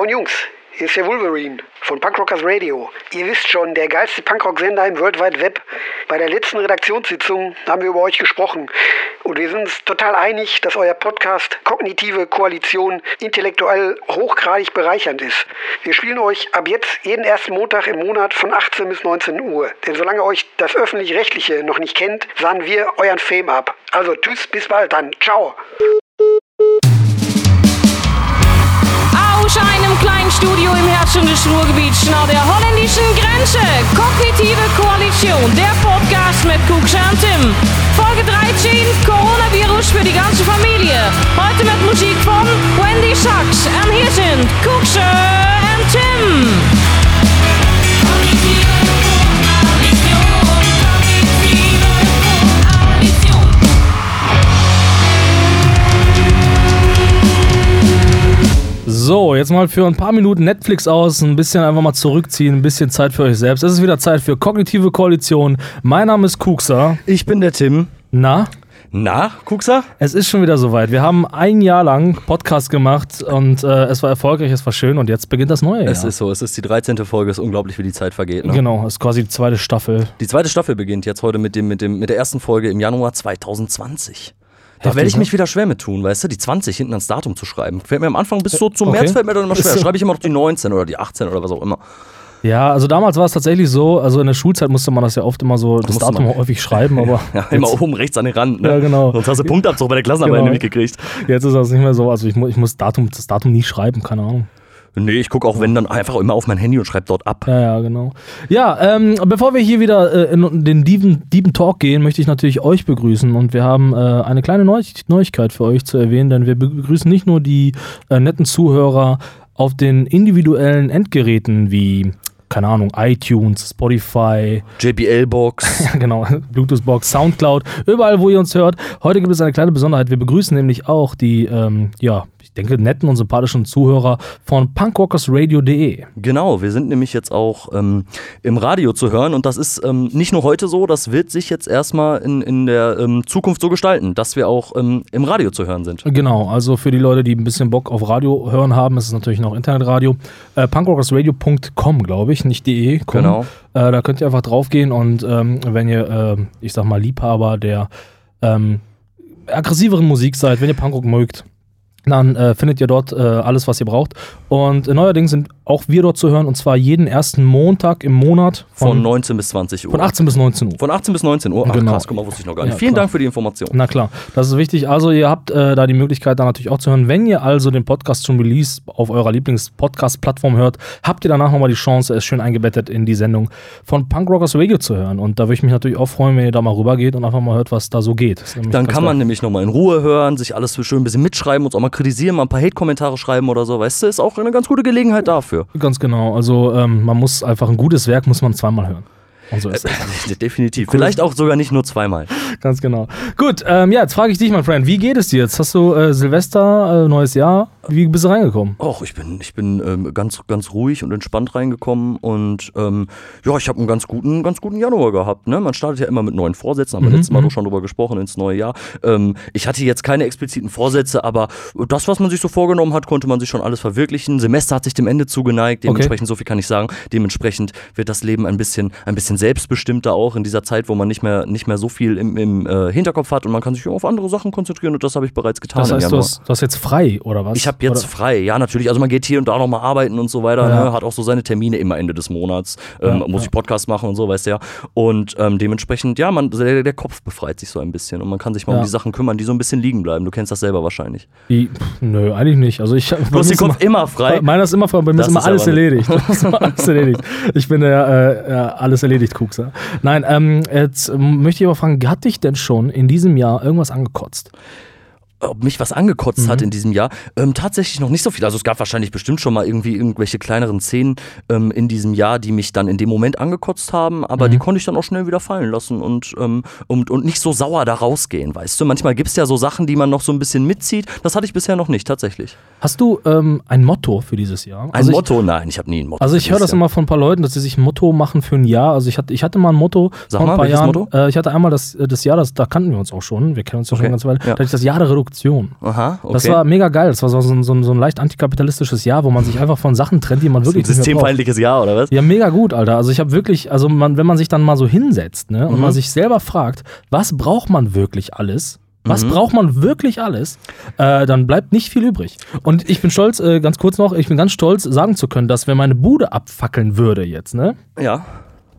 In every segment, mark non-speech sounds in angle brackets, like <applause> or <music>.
Moin Jungs, hier ist der Wolverine von Punkrockers Radio. Ihr wisst schon, der geilste Punkrock-Sender im World Wide Web. Bei der letzten Redaktionssitzung haben wir über euch gesprochen und wir sind uns total einig, dass euer Podcast Kognitive Koalition intellektuell hochgradig bereichernd ist. Wir spielen euch ab jetzt jeden ersten Montag im Monat von 18 bis 19 Uhr. Denn solange euch das Öffentlich-Rechtliche noch nicht kennt, sahen wir euren Fame ab. Also tschüss, bis bald dann. Ciao. Aus einem kleinen Studio im Herzen des Ruhrgebiets nahe der holländischen Grenze. Kognitive Koalition, der Podcast mit Kuxa und Tim. Folge 13, Coronavirus für die ganze Familie. Heute mit Musik von Wendy Sachs. Und hier sind Kuxa und Tim. So, jetzt mal für ein paar Minuten Netflix aus, ein bisschen einfach mal zurückziehen, ein bisschen Zeit für euch selbst. Es ist wieder Zeit für Kognitive Koalition. Mein Name ist Kuxa. Ich bin der Tim. Na? Na, Kuxa? Es ist schon wieder soweit. Wir haben ein Jahr lang Podcast gemacht und äh, es war erfolgreich, es war schön und jetzt beginnt das neue Jahr. Es ist so, es ist die 13. Folge, es ist unglaublich, wie die Zeit vergeht. Ne? Genau, es ist quasi die zweite Staffel. Die zweite Staffel beginnt jetzt heute mit, dem, mit, dem, mit der ersten Folge im Januar 2020. Da werde ich ne? mich wieder schwer mit tun, weißt du, die 20 hinten ans Datum zu schreiben. Fällt mir am Anfang bis so zum Okay. März fällt mir dann immer schwer. So. Schreibe ich immer noch die 19 oder die 18 oder was auch immer. Ja, also damals war es tatsächlich so, also in der Schulzeit musste man das ja oft immer so, das Datum man. häufig schreiben, aber <laughs> Ja, immer oben rechts an den Rand. Ne? Ja, genau. Sonst hast du Punktabzug bei der Klassenarbeit Genau. nämlich gekriegt. jetzt ist das nicht mehr so. Also ich, mu ich muss Datum, das Datum nie schreiben, keine Ahnung. Nee, ich gucke auch, wenn dann einfach immer auf mein Handy und schreibe dort ab. Ja, ja, genau. Ja, ähm, bevor wir hier wieder äh, in den Dieven, Dieven Talk gehen, möchte ich natürlich euch begrüßen und wir haben äh, eine kleine Neu Neuigkeit für euch zu erwähnen, denn wir begrüßen nicht nur die äh, netten Zuhörer auf den individuellen Endgeräten wie, keine Ahnung, iTunes, Spotify, JBL-Box. <laughs> ja, genau, Bluetooth-Box, Soundcloud, überall, wo ihr uns hört. Heute gibt es eine kleine Besonderheit. Wir begrüßen nämlich auch die, ähm, ja, ich denke, netten und sympathischen Zuhörer von punkrockersradio.de. Genau, wir sind nämlich jetzt auch ähm, im Radio zu hören und das ist ähm, nicht nur heute so, das wird sich jetzt erstmal in, in der ähm, Zukunft so gestalten, dass wir auch ähm, im Radio zu hören sind. Genau, also für die Leute, die ein bisschen Bock auf Radio hören haben, ist es natürlich noch Internetradio. Äh, punkrockersradio.com, glaube ich, nicht de. com. Genau. Äh, da könnt ihr einfach draufgehen und ähm, wenn ihr, äh, ich sag mal, Liebhaber der ähm, aggressiveren Musik seid, wenn ihr Punkrock mögt, dann äh, findet ihr dort äh, alles, was ihr braucht. Und äh, neuerdings sind auch wir dort zu hören und zwar jeden ersten Montag im Monat Von, von, 19 bis 20 Uhr. von 18 bis 19 Uhr. Von 18 bis 19 Uhr. Ach Genau. krass, guck mal, wusste ich noch gar nicht. Ja, Vielen klar. Dank für die Information. Na klar, das ist wichtig. Also ihr habt äh, da die Möglichkeit, da natürlich auch zu hören. Wenn ihr also den Podcast zum Release auf eurer Lieblings-Podcast-Plattform hört, habt ihr danach nochmal die Chance, es schön eingebettet in die Sendung von Punk Rockers Radio zu hören. Und da würde ich mich natürlich auch freuen, wenn ihr da mal rübergeht und einfach mal hört, was da so geht. Dann kann man nämlich nochmal in Ruhe hören, sich alles so schön ein bisschen mitschreiben, uns auch mal kritisieren, mal ein paar Hate-Kommentare schreiben oder so. Weißt du, ist auch eine ganz gute Gelegenheit dafür. Ganz genau. Also ähm, man muss einfach ein gutes Werk muss man zweimal hören. Und so ist es. <laughs> Definitiv. Vielleicht auch sogar nicht nur zweimal. Ganz genau. Gut, ähm, ja, jetzt frage ich dich, mein Freund, wie geht es dir jetzt? Hast du äh, Silvester, äh, neues Jahr? Wie bist du reingekommen? Och, ich bin, ich bin ähm, ganz, ganz ruhig und entspannt reingekommen und ähm, ja, ich habe einen ganz guten, ganz guten Januar gehabt. Ne? Man startet ja immer mit neuen Vorsätzen, haben wir Mhm, letztes Mal mhm. doch schon drüber gesprochen, ins neue Jahr. Ähm, ich hatte jetzt keine expliziten Vorsätze, aber das, was man sich so vorgenommen hat, konnte man sich schon alles verwirklichen. Semester hat sich dem Ende zugeneigt, dementsprechend, so viel kann ich sagen, dementsprechend wird das Leben ein bisschen, ein bisschen selbstbestimmter auch in dieser Zeit, wo man nicht mehr, nicht mehr so viel im, im äh, Hinterkopf hat und man kann sich auf andere Sachen konzentrieren und das habe ich bereits getan Das heißt, du hast, du hast jetzt frei, oder was? Ich habe jetzt Oder? frei, ja natürlich. Also man geht hier und da nochmal arbeiten und so weiter, Ja. ne? hat auch so seine Termine immer Ende des Monats, ähm, Ja, muss ich Podcast machen und so, weißt du ja. Und ähm, dementsprechend, ja, man, der, der Kopf befreit sich so ein bisschen und man kann sich mal um die Sachen kümmern, die so ein bisschen liegen bleiben. Du kennst das selber wahrscheinlich. Die, pff, nö, eigentlich nicht. Also ich, Du hast den Kopf immer frei. Meiner ist immer frei, bei mir ist <laughs> immer alles erledigt. Immer alles. Ich bin äh, ja, alles erledigt Kuxer. Nein, ähm, jetzt möchte ich aber fragen, hat dich denn schon in diesem Jahr irgendwas angekotzt? Ob mich was angekotzt Mhm. hat in diesem Jahr. Ähm, tatsächlich noch nicht so viel. Also es gab wahrscheinlich bestimmt schon mal irgendwie irgendwelche kleineren Szenen ähm, in diesem Jahr, die mich dann in dem Moment angekotzt haben, aber Mhm. die konnte ich dann auch schnell wieder fallen lassen und, ähm, und, und nicht so sauer da rausgehen, weißt du? Manchmal gibt es ja so Sachen, die man noch so ein bisschen mitzieht. Das hatte ich bisher noch nicht, tatsächlich. Hast du ähm, ein Motto für dieses Jahr? Ein also ich, Motto? Nein, ich habe nie ein Motto. Also ich höre das Jahr. immer von ein paar Leuten, dass sie sich ein Motto machen für ein Jahr. Also ich hatte, ich hatte mal ein Motto Sag vor mal, ein paar Jahren. Motto? Äh, ich hatte einmal das, äh, das Jahr, das, da kannten wir uns auch schon. Wir kennen uns ja schon Okay, eine ganze Weile. ja. Da hatte ich das Jahr der Redu Reduktion. Aha, okay. Das war mega geil. Das war so, so, so, so ein leicht antikapitalistisches Jahr, wo man sich einfach von Sachen trennt, die man wirklich ein systemfeindliches Jahr, oder was? Ja, mega gut, Alter. Also ich habe wirklich, also man, wenn man sich dann mal so hinsetzt ne, und Mhm. man sich selber fragt, was braucht man wirklich alles? Was Mhm. braucht man wirklich alles? Äh, dann bleibt nicht viel übrig. Und ich bin stolz, äh, ganz kurz noch, ich bin ganz stolz, sagen zu können, dass wenn meine Bude abfackeln würde jetzt, ne, Ja.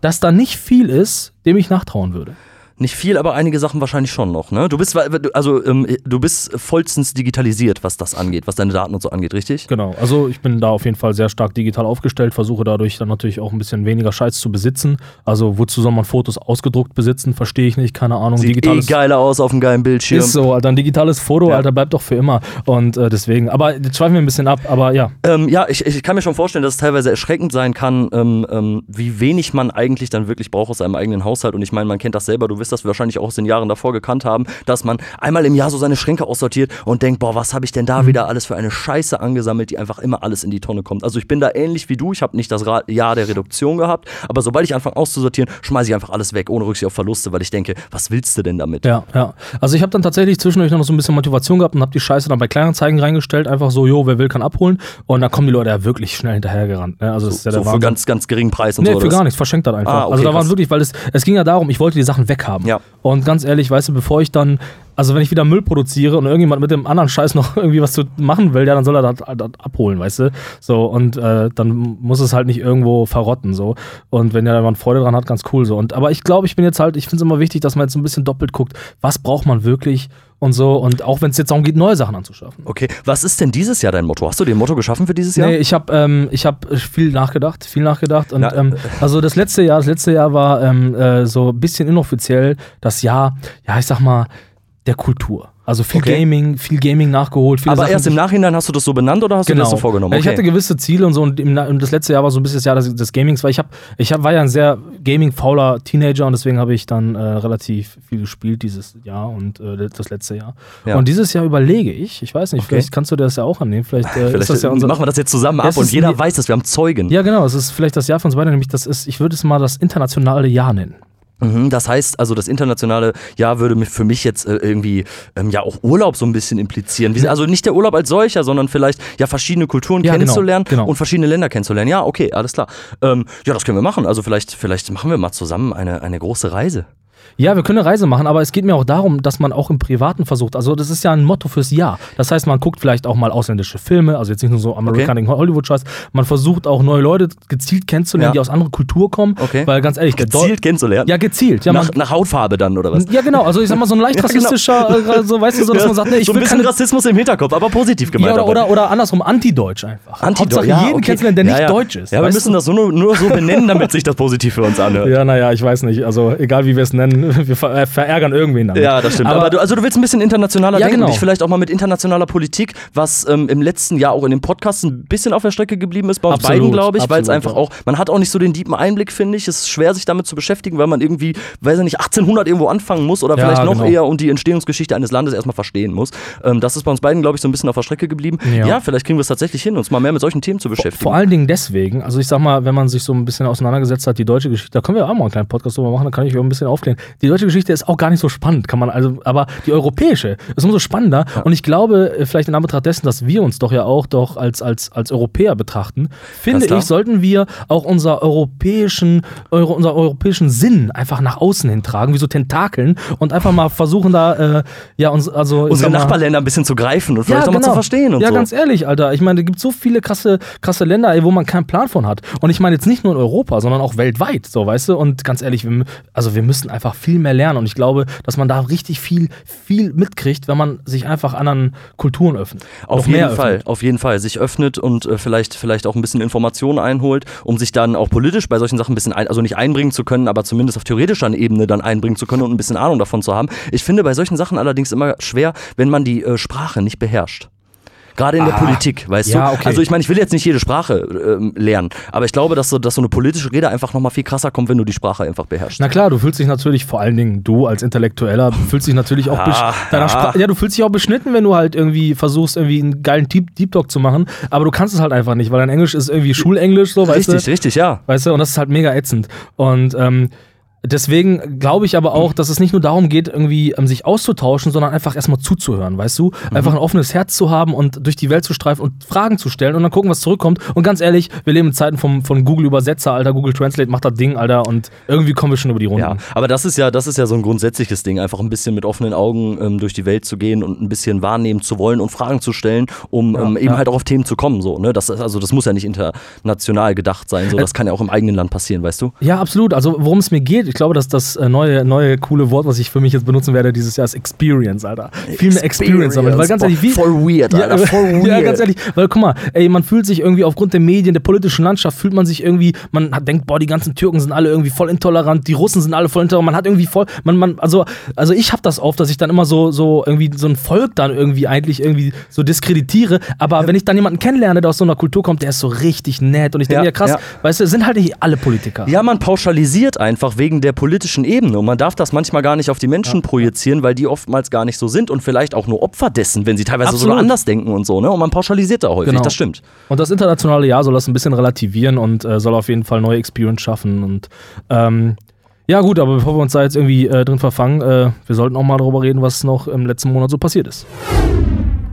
dass da nicht viel ist, dem ich nachtrauen würde. Nicht viel, aber einige Sachen wahrscheinlich schon noch, ne? Du bist, also, ähm, du bist vollstens digitalisiert, was das angeht, was deine Daten und so angeht, richtig? Genau, also ich bin da auf jeden Fall sehr stark digital aufgestellt, versuche dadurch dann natürlich auch ein bisschen weniger Scheiß zu besitzen. Also wozu soll man Fotos ausgedruckt besitzen, verstehe ich nicht, keine Ahnung. Sieht eh geiler aus auf einem geilen Bildschirm. Ist so, Alter, ein digitales Foto, Ja. Alter, bleibt doch für immer. Und äh, deswegen, aber jetzt schweifen wir ein bisschen ab, aber ja. Ähm, ja, ich, ich kann mir schon vorstellen, dass es teilweise erschreckend sein kann, ähm, ähm, wie wenig man eigentlich dann wirklich braucht aus seinem eigenen Haushalt. Und ich meine, man kennt das selber, du wirst das wahrscheinlich auch aus den Jahren davor gekannt haben, dass man einmal im Jahr so seine Schränke aussortiert und denkt, boah, was habe ich denn da wieder alles für eine Scheiße angesammelt, die einfach immer alles in die Tonne kommt. Also ich bin da ähnlich wie du, ich habe nicht das Jahr der Reduktion gehabt, aber sobald ich anfange auszusortieren, schmeiße ich einfach alles weg, ohne Rücksicht auf Verluste, weil ich denke, was willst du denn damit? Ja, ja. Also ich habe dann tatsächlich zwischendurch noch so ein bisschen Motivation gehabt und habe die Scheiße dann bei Kleinanzeigen reingestellt, einfach so, jo, wer will, kann abholen. Und dann kommen die Leute ja wirklich schnell hinterhergerannt. Ne? Also das ist ja der So für ganz, ganz geringen Preis und Nee, so. für oder gar nichts, verschenkt das einfach. Ah, okay, also da waren krass. wirklich, weil es, es ging ja darum, ich wollte die Sachen weghaben. Ja. Und ganz ehrlich, weißt du, bevor ich dann, also wenn ich wieder Müll produziere und irgendjemand mit dem anderen Scheiß noch <laughs> irgendwie was zu machen will, ja, dann soll er das, das abholen, weißt du? So, und äh, dann muss es halt nicht irgendwo verrotten, so. Und wenn ja jemand Freude dran hat, ganz cool so. Und aber ich glaube, ich bin jetzt halt, ich finde es immer wichtig, dass man jetzt so ein bisschen doppelt guckt, was braucht man wirklich und so. Und auch wenn es jetzt darum geht, neue Sachen anzuschaffen. Okay, was ist denn dieses Jahr dein Motto? Hast du dir ein Motto geschaffen für dieses Jahr? Nee, ich habe ähm, ich hab viel nachgedacht, viel nachgedacht. Und Na, ähm, also das letzte Jahr, das letzte Jahr war ähm, äh, so ein bisschen inoffiziell das Jahr, ja, ich sag mal, der Kultur. Also viel Okay. Gaming, viel Gaming nachgeholt. Aber Sachen, erst im Nachhinein hast du das so benannt oder hast du Genau. das so vorgenommen? Ja, Ich hatte gewisse Ziele und so und, im, und das letzte Jahr war so ein bisschen das Jahr des, des Gamings, weil ich, hab, ich hab, war ja ein sehr Gaming-fauler Teenager und deswegen habe ich dann äh, relativ viel gespielt dieses Jahr und äh, das letzte Jahr. Ja. Und dieses Jahr überlege ich, ich weiß nicht, Okay. vielleicht kannst du dir das ja auch annehmen, vielleicht, äh, <laughs> Vielleicht ist das ja unser... machen wir das jetzt zusammen ab und jeder weiß das, wir haben Zeugen. Ja, genau, es ist vielleicht das Jahr von uns beiden, nämlich das ist, ich würde es mal das internationale Jahr nennen. Mhm, das heißt, also das internationale Jahr würde für mich jetzt äh, irgendwie ähm, ja auch Urlaub so ein bisschen implizieren. Also nicht der Urlaub als solcher, sondern vielleicht ja verschiedene Kulturen Ja, genau, kennenzulernen genau. und verschiedene Länder kennenzulernen. Ja, okay, alles klar. Ähm, ja, das können wir machen. Also vielleicht, vielleicht machen wir mal zusammen eine, eine große Reise. Ja, wir können eine Reise machen, aber es geht mir auch darum, dass man auch im Privaten versucht. Also, das ist ja ein Motto fürs Jahr. Das heißt, man guckt vielleicht auch mal ausländische Filme, also jetzt nicht nur so American Hollywood-Scheiß. Man versucht auch neue Leute gezielt kennenzulernen, Ja. die aus anderer Kultur kommen. Okay. Weil ganz ehrlich, Gezielt kennenzulernen. Ja, gezielt. Ja, man, nach, nach Hautfarbe dann oder was? ja, genau. Also, ich sag mal, so ein leicht <laughs> Ja, genau. rassistischer, äh, so, weißt du, so, dass man <laughs> sagt, nee, ich so ein bisschen keine. Rassismus im Hinterkopf, aber positiv gemeint. Ja, oder, oder, oder andersrum, anti-deutsch einfach. Anti Hauptsache ja, jeden okay. kennenzulernen, der ja, nicht ja. deutsch ist. Ja, wir müssen du? das so nur, nur so benennen, damit sich das positiv für uns anhört. Ja, naja, ich weiß nicht. Also, egal wie wir es nennen, <laughs> wir ver äh, verärgern irgendwen damit. Ja, das stimmt. Aber, Aber- du, also du willst ein bisschen internationaler Ja, denken, genau. dich vielleicht auch mal mit internationaler Politik, was ähm, im letzten Jahr auch in dem Podcast ein bisschen auf der Strecke geblieben ist, bei uns beiden, glaube ich, weil es einfach ja. auch, man hat auch nicht so den tiefen Einblick, finde ich. Es ist schwer, sich damit zu beschäftigen, weil man irgendwie, weiß ich nicht, 1800 irgendwo anfangen muss oder Ja, vielleicht noch genau. eher und die Entstehungsgeschichte eines Landes erstmal verstehen muss. Ähm, das ist bei uns beiden, glaube ich, so ein bisschen auf der Strecke geblieben. Ja, Ja. vielleicht kriegen wir es tatsächlich hin, uns mal mehr mit solchen Themen zu beschäftigen. Vor allen Dingen deswegen, also ich sag mal, wenn man sich so ein bisschen auseinandergesetzt hat, die deutsche Geschichte, da können wir auch mal einen kleinen Podcast drüber machen, da kann ich auch ein bisschen aufklären. Die deutsche Geschichte ist auch gar nicht so spannend, kann man also, aber die europäische ist umso spannender und ich glaube, äh, vielleicht in Anbetracht dessen, dass wir uns doch ja auch doch als, als, als Europäer betrachten, finde ich, sollten wir auch unser europäischen, euro, unser europäischen Sinn einfach nach außen hin tragen, wie so Tentakeln und einfach mal versuchen da, äh, ja, uns, also Unsere Nachbarländer ein bisschen zu greifen und vielleicht auch mal zu verstehen und ja, so. ganz ehrlich, Alter. Ich meine, es gibt so viele krasse, krasse Länder, ey, wo man keinen Plan von hat. Und ich meine jetzt nicht nur in Europa, sondern auch weltweit, so, weißt du? Und ganz ehrlich, wir, also wir müssen einfach viel mehr lernen. Und ich glaube, dass man da richtig viel, viel mitkriegt, wenn man sich einfach anderen Kulturen öffnet. Auf jeden Fall, öffnet. auf jeden Fall. Sich öffnet und äh, vielleicht, vielleicht auch ein bisschen Informationen einholt, um sich dann auch politisch bei solchen Sachen ein bisschen, ein, also nicht einbringen zu können, aber zumindest auf theoretischer Ebene dann einbringen zu können und ein bisschen Ahnung davon zu haben. Ich finde bei solchen Sachen allerdings immer schwer, wenn man die äh, Sprache nicht beherrscht. Gerade in der Ah, Politik, weißt ja, du? okay. Also ich meine, ich will jetzt nicht jede Sprache ähm, lernen, aber ich glaube, dass so, dass so eine politische Rede einfach nochmal viel krasser kommt, wenn du die Sprache einfach beherrschst. Na klar, du fühlst dich natürlich, vor allen Dingen du als Intellektueller, fühlst dich natürlich auch Ah, ja. Ja, du fühlst dich auch beschnitten, wenn du halt irgendwie versuchst, irgendwie einen geilen Deep, Deep Talk zu machen, aber du kannst es halt einfach nicht, weil dein Englisch ist irgendwie Schulenglisch, so, weißt du? richtig, richtig, ja. Weißt du, und das ist halt mega ätzend. Und ähm, Deswegen glaube ich aber auch, dass es nicht nur darum geht, irgendwie um, sich auszutauschen, sondern einfach erstmal zuzuhören, weißt du? Mhm. Einfach ein offenes Herz zu haben und durch die Welt zu streifen und Fragen zu stellen und dann gucken, was zurückkommt. Und ganz ehrlich, wir leben in Zeiten vom, von Google Übersetzer, Alter. Google Translate macht das Ding, Alter. Und irgendwie kommen wir schon über die Runden. Ja, aber das ist ja, das ist ja so ein grundsätzliches Ding, einfach ein bisschen mit offenen Augen ähm, durch die Welt zu gehen und ein bisschen wahrnehmen zu wollen und Fragen zu stellen, um ja, ähm, eben ja. halt auch auf Themen zu kommen. So, ne? das, also das muss ja nicht international gedacht sein. So, das kann ja auch im eigenen Land passieren, weißt du? Ja, absolut. Also worum es mir geht, ich glaube, dass das äh, neue, neue coole Wort, was ich für mich jetzt benutzen werde dieses Jahr, ist Experience, Alter. Viel mehr Experience damit. Weil ganz ehrlich, wie, voll weird, Alter, ja, voll <laughs> weird. Ja, ganz ehrlich, weil guck mal, ey, man fühlt sich irgendwie aufgrund der Medien, der politischen Landschaft, fühlt man sich irgendwie, man hat, denkt, boah, die ganzen Türken sind alle irgendwie voll intolerant, die Russen sind alle voll intolerant, man hat irgendwie voll, man, man, also, also ich habe das oft, dass ich dann immer so, so irgendwie so ein Volk dann irgendwie eigentlich irgendwie so diskreditiere, aber ja. wenn ich dann jemanden kennenlerne, der aus so einer Kultur kommt, der ist so richtig nett und ich denke, ja, ja, krass, weißt du, sind halt nicht alle Politiker. Ja, man pauschalisiert einfach wegen der politischen Ebene und man darf das manchmal gar nicht auf die Menschen ja. projizieren, weil die oftmals gar nicht so sind und vielleicht auch nur Opfer dessen, wenn sie teilweise Absolut. sogar anders denken und so, ne? Und man pauschalisiert da häufig, genau. das stimmt. Und das internationale Jahr soll das ein bisschen relativieren und äh, soll auf jeden Fall neue Experience schaffen und ähm, ja gut, aber bevor wir uns da jetzt irgendwie äh, drin verfangen, äh, wir sollten auch mal darüber reden, was noch im letzten Monat so passiert ist.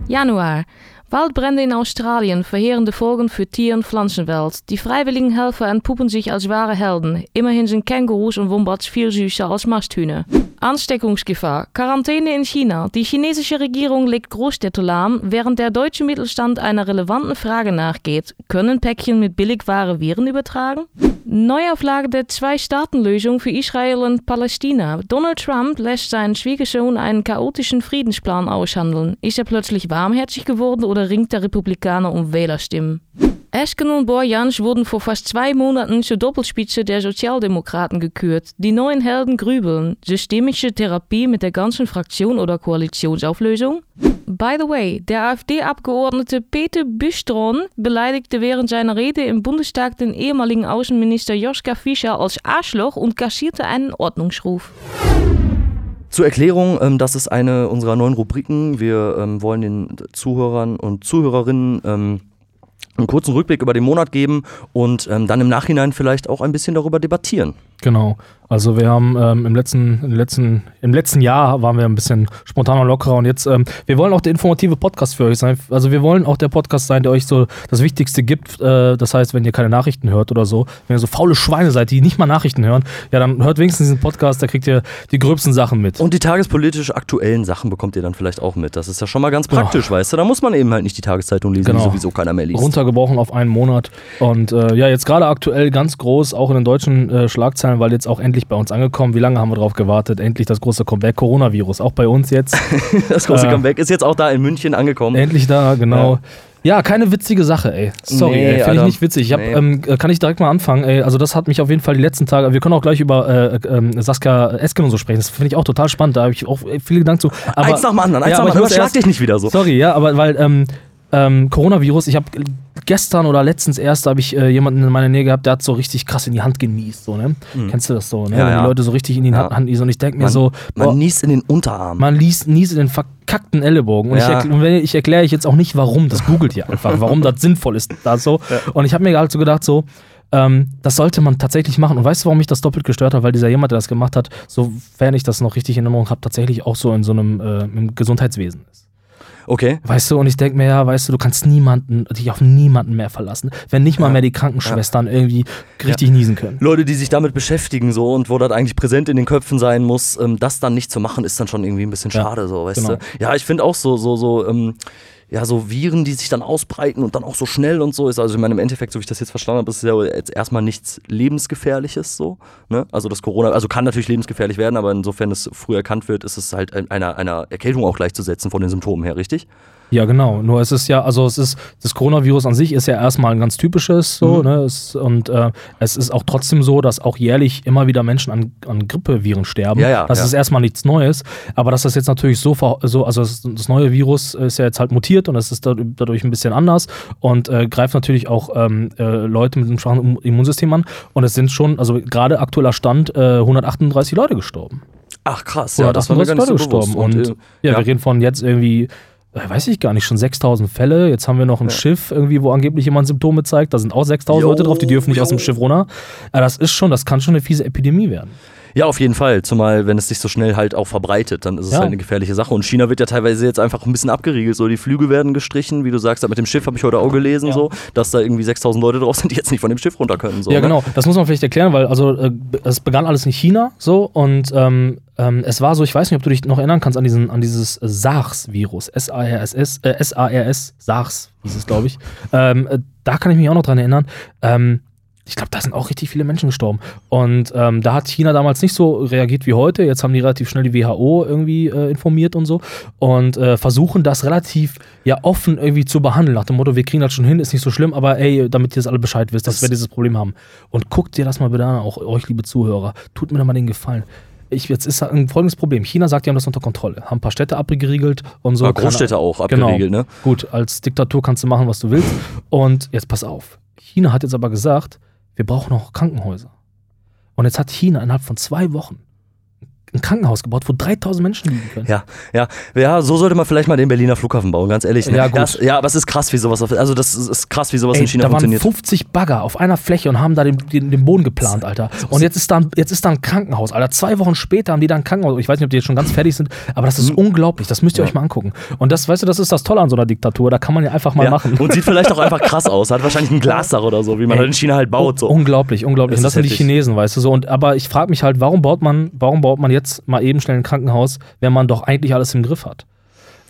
Januar. Waldbrände in Australien, verheerende Folgen für Tier- und Pflanzenwelt. Die freiwilligen Helfer entpuppen sich als wahre Helden. Immerhin sind Kängurus und Wombats viel süßer als Masthühner. Ansteckungsgefahr. Quarantäne in China. Die chinesische Regierung legt Großstädte lahm, während der deutsche Mittelstand einer relevanten Frage nachgeht. Können Päckchen mit Billigware Viren übertragen? Neuauflage der Zwei-Staaten-Lösung für Israel und Palästina. Donald Trump lässt seinen Schwiegersohn einen chaotischen Friedensplan aushandeln. Ist er plötzlich warmherzig geworden oder ringt der Republikaner um Wählerstimmen? Esken und Borjans wurden vor fast zwei Monaten zur Doppelspitze der Sozialdemokraten gekürt. Die neuen Helden grübeln. Systemische Therapie mit der ganzen Fraktion oder Koalitionsauflösung? By the way, der AfD-Abgeordnete Peter Büstron beleidigte während seiner Rede im Bundestag den ehemaligen Außenminister Joschka Fischer als Arschloch und kassierte einen Ordnungsruf. Zur Erklärung, ähm, das ist eine unserer neuen Rubriken. Wir ähm, wollen den Zuhörern und Zuhörerinnen ähm, einen kurzen Rückblick über den Monat geben und ähm, dann im Nachhinein vielleicht auch ein bisschen darüber debattieren. Genau. Also wir haben ähm, im, letzten, im, letzten, im letzten Jahr waren wir ein bisschen spontaner und lockerer und jetzt, ähm, wir wollen auch der informative Podcast für euch sein. Also wir wollen auch der Podcast sein, der euch so das Wichtigste gibt. Äh, das heißt, wenn ihr keine Nachrichten hört oder so, wenn ihr so faule Schweine seid, die nicht mal Nachrichten hören, ja, dann hört wenigstens diesen Podcast, da kriegt ihr die gröbsten Sachen mit. Und die tagespolitisch aktuellen Sachen bekommt ihr dann vielleicht auch mit. Das ist ja schon mal ganz praktisch, oh. weißt du? Da muss man eben halt nicht die Tageszeitung lesen, genau. die sowieso keiner mehr liest. Runtergebrochen auf einen Monat. Und äh, ja, jetzt gerade aktuell ganz groß, auch in den deutschen äh, Schlagzeilen, weil jetzt auch endlich bei uns angekommen wie lange haben wir drauf gewartet? Endlich das große Comeback, Coronavirus, auch bei uns jetzt. <laughs> das große äh, Comeback ist jetzt auch da in München angekommen. Endlich da, genau. Ja. Ja, keine witzige Sache, ey. Sorry, nee, finde ich nicht witzig. Ich hab, nee. ähm, kann ich direkt mal anfangen, ey. Also das hat mich auf jeden Fall die letzten Tage, wir können auch gleich über äh, äh, Saskia Esken und so sprechen. Das finde ich auch total spannend. Da habe ich auch viele Gedanken zu. Aber, eins nach dem anderen, eins ja, nach dem anderen. Schlag dich nicht wieder so. Sorry, ja, aber weil ähm, ähm, Coronavirus, ich habe gestern oder letztens erst habe ich äh, jemanden in meiner Nähe gehabt, der hat so richtig krass in die Hand genießt, so, ne? Mhm. Kennst du das so, ne? Ja, Wenn die Leute so richtig in die ja. Hand niesen und ich denke mir so, boah, man niest in den Unterarm. Man niest, niest in den verkackten Ellenbogen und ja. ich, ich erkläre euch jetzt auch nicht warum, das googelt ihr einfach, warum das sinnvoll ist, da so. Und ich habe mir halt so gedacht so, ähm, das sollte man tatsächlich machen. Und weißt du, warum mich das doppelt gestört hat? Weil dieser jemand, der das gemacht hat, sofern ich das noch richtig in Erinnerung habe, tatsächlich auch so in so einem äh, im Gesundheitswesen ist. Okay. Weißt du, und ich denke mir, ja, weißt du, du kannst niemanden, dich auf niemanden mehr verlassen, wenn nicht mal ja. mehr die Krankenschwestern ja. irgendwie richtig ja. niesen können. Leute, die sich damit beschäftigen so und wo das eigentlich präsent in den Köpfen sein muss, ähm, das dann nicht zu machen, ist dann schon irgendwie ein bisschen schade, so, weißt genau. du? Ja, ich finde auch so, so, so, ähm, ja, so Viren, die sich dann ausbreiten und dann auch so schnell und so ist. Also ich meine, im Endeffekt, so wie ich das jetzt verstanden habe, ist es ja jetzt erstmal nichts lebensgefährliches so. Ne? Also das Corona, also kann natürlich lebensgefährlich werden, aber insofern es früh erkannt wird, ist es halt einer, einer Erkältung auch gleichzusetzen von den Symptomen her, richtig? Ja, genau. Nur es ist ja, also es ist, das Coronavirus an sich ist ja erstmal ein ganz typisches so, mhm. ne? Es, und äh, es ist auch trotzdem so, dass auch jährlich immer wieder Menschen an, an Grippeviren sterben. Ja, ja, das ja. ist erstmal nichts Neues. Aber dass das jetzt natürlich so, so also das, neue Virus ist ja jetzt halt mutiert und es ist dadurch ein bisschen anders und äh, greift natürlich auch ähm, äh, Leute mit einem schwachen Immunsystem an. Und es sind schon, also gerade aktueller Stand, 138 äh, Leute gestorben. Ach krass, ja, das war mir gar nicht so gestorben. Und, und äh, ja, wir reden von jetzt irgendwie weiß ich gar nicht, schon 6000 Fälle. Jetzt haben wir noch ein ja. Schiff irgendwie, wo angeblich jemand Symptome zeigt. Da sind auch 6000 Leute drauf, die dürfen nicht aus dem Schiff runter. Aber das ist schon, das kann schon eine fiese Epidemie werden. Ja, auf jeden Fall. Zumal, wenn es sich so schnell halt auch verbreitet, dann ist es Ja. halt eine gefährliche Sache. Und China wird ja teilweise jetzt einfach ein bisschen abgeriegelt. So, die Flüge werden gestrichen, wie du sagst. Mit dem Schiff habe ich heute auch gelesen, Ja. so, dass da irgendwie 6000 Leute drauf sind, die jetzt nicht von dem Schiff runter können. So, ja, ne? genau. Das muss man vielleicht erklären, weil also äh, es begann alles in China so und ähm, ähm, es war so, ich weiß nicht, ob du dich noch erinnern kannst an diesen, an dieses SARS-Virus, S-A-R-S-S, äh, S-A-R-S, SARS hieß es, glaube ich. <laughs> Ähm, äh, da kann ich mich auch noch dran erinnern. Ähm, ich glaube, da sind auch richtig viele Menschen gestorben. Und ähm, da hat China damals nicht so reagiert wie heute. Jetzt haben die relativ schnell die WHO irgendwie äh, informiert und so. Und äh, versuchen das relativ ja offen irgendwie zu behandeln. Nach dem Motto, wir kriegen das schon hin, ist nicht so schlimm, aber ey, damit ihr das alle Bescheid wisst, dass Das- wir dieses Problem haben. Und guckt dir das mal bitte an, auch euch, liebe Zuhörer. Tut mir doch mal den Gefallen. Ich, jetzt ist ein folgendes Problem. China sagt, die haben das unter Kontrolle. Haben ein paar Städte abgeriegelt und so. Aber Keine- Großstädte auch Genau. abgeriegelt, ne? Gut, als Diktatur kannst du machen, was du willst. Und jetzt pass auf. China hat jetzt aber gesagt, wir brauchen auch Krankenhäuser. Und jetzt hat China innerhalb von zwei Wochen ein Krankenhaus gebaut, wo 3000 Menschen liegen können. Ja, ja, ja, so sollte man vielleicht mal den Berliner Flughafen bauen, ganz ehrlich. Ne? Ja, gut. Das, ja, aber es ist krass, wie sowas, auf, also das ist, krass, wie sowas Ey, in China da waren funktioniert. 50 Bagger auf einer Fläche und haben da den, den, den Boden geplant, Alter. Und jetzt ist, da, ein- jetzt ist da ein Krankenhaus, Alter. Zwei Wochen später haben die da ein Krankenhaus. Ich weiß nicht, ob die jetzt schon ganz fertig sind, aber das ist unglaublich. Das müsst ihr Mhm. Ja. euch mal angucken. Und das, weißt du, das ist das Tolle an so einer Diktatur. Da kann man ja einfach mal ja. machen. Und sieht vielleicht auch einfach krass <laughs> aus. Hat wahrscheinlich ein Glasdach oder so, wie man Ey, halt in China halt baut. So. Unglaublich, unglaublich. Das Und das sind die. Chinesen, weißt du so. Und, aber ich frage mich halt, warum baut man, warum baut man jetzt mal eben schnell ein Krankenhaus, wenn man doch eigentlich alles im Griff hat?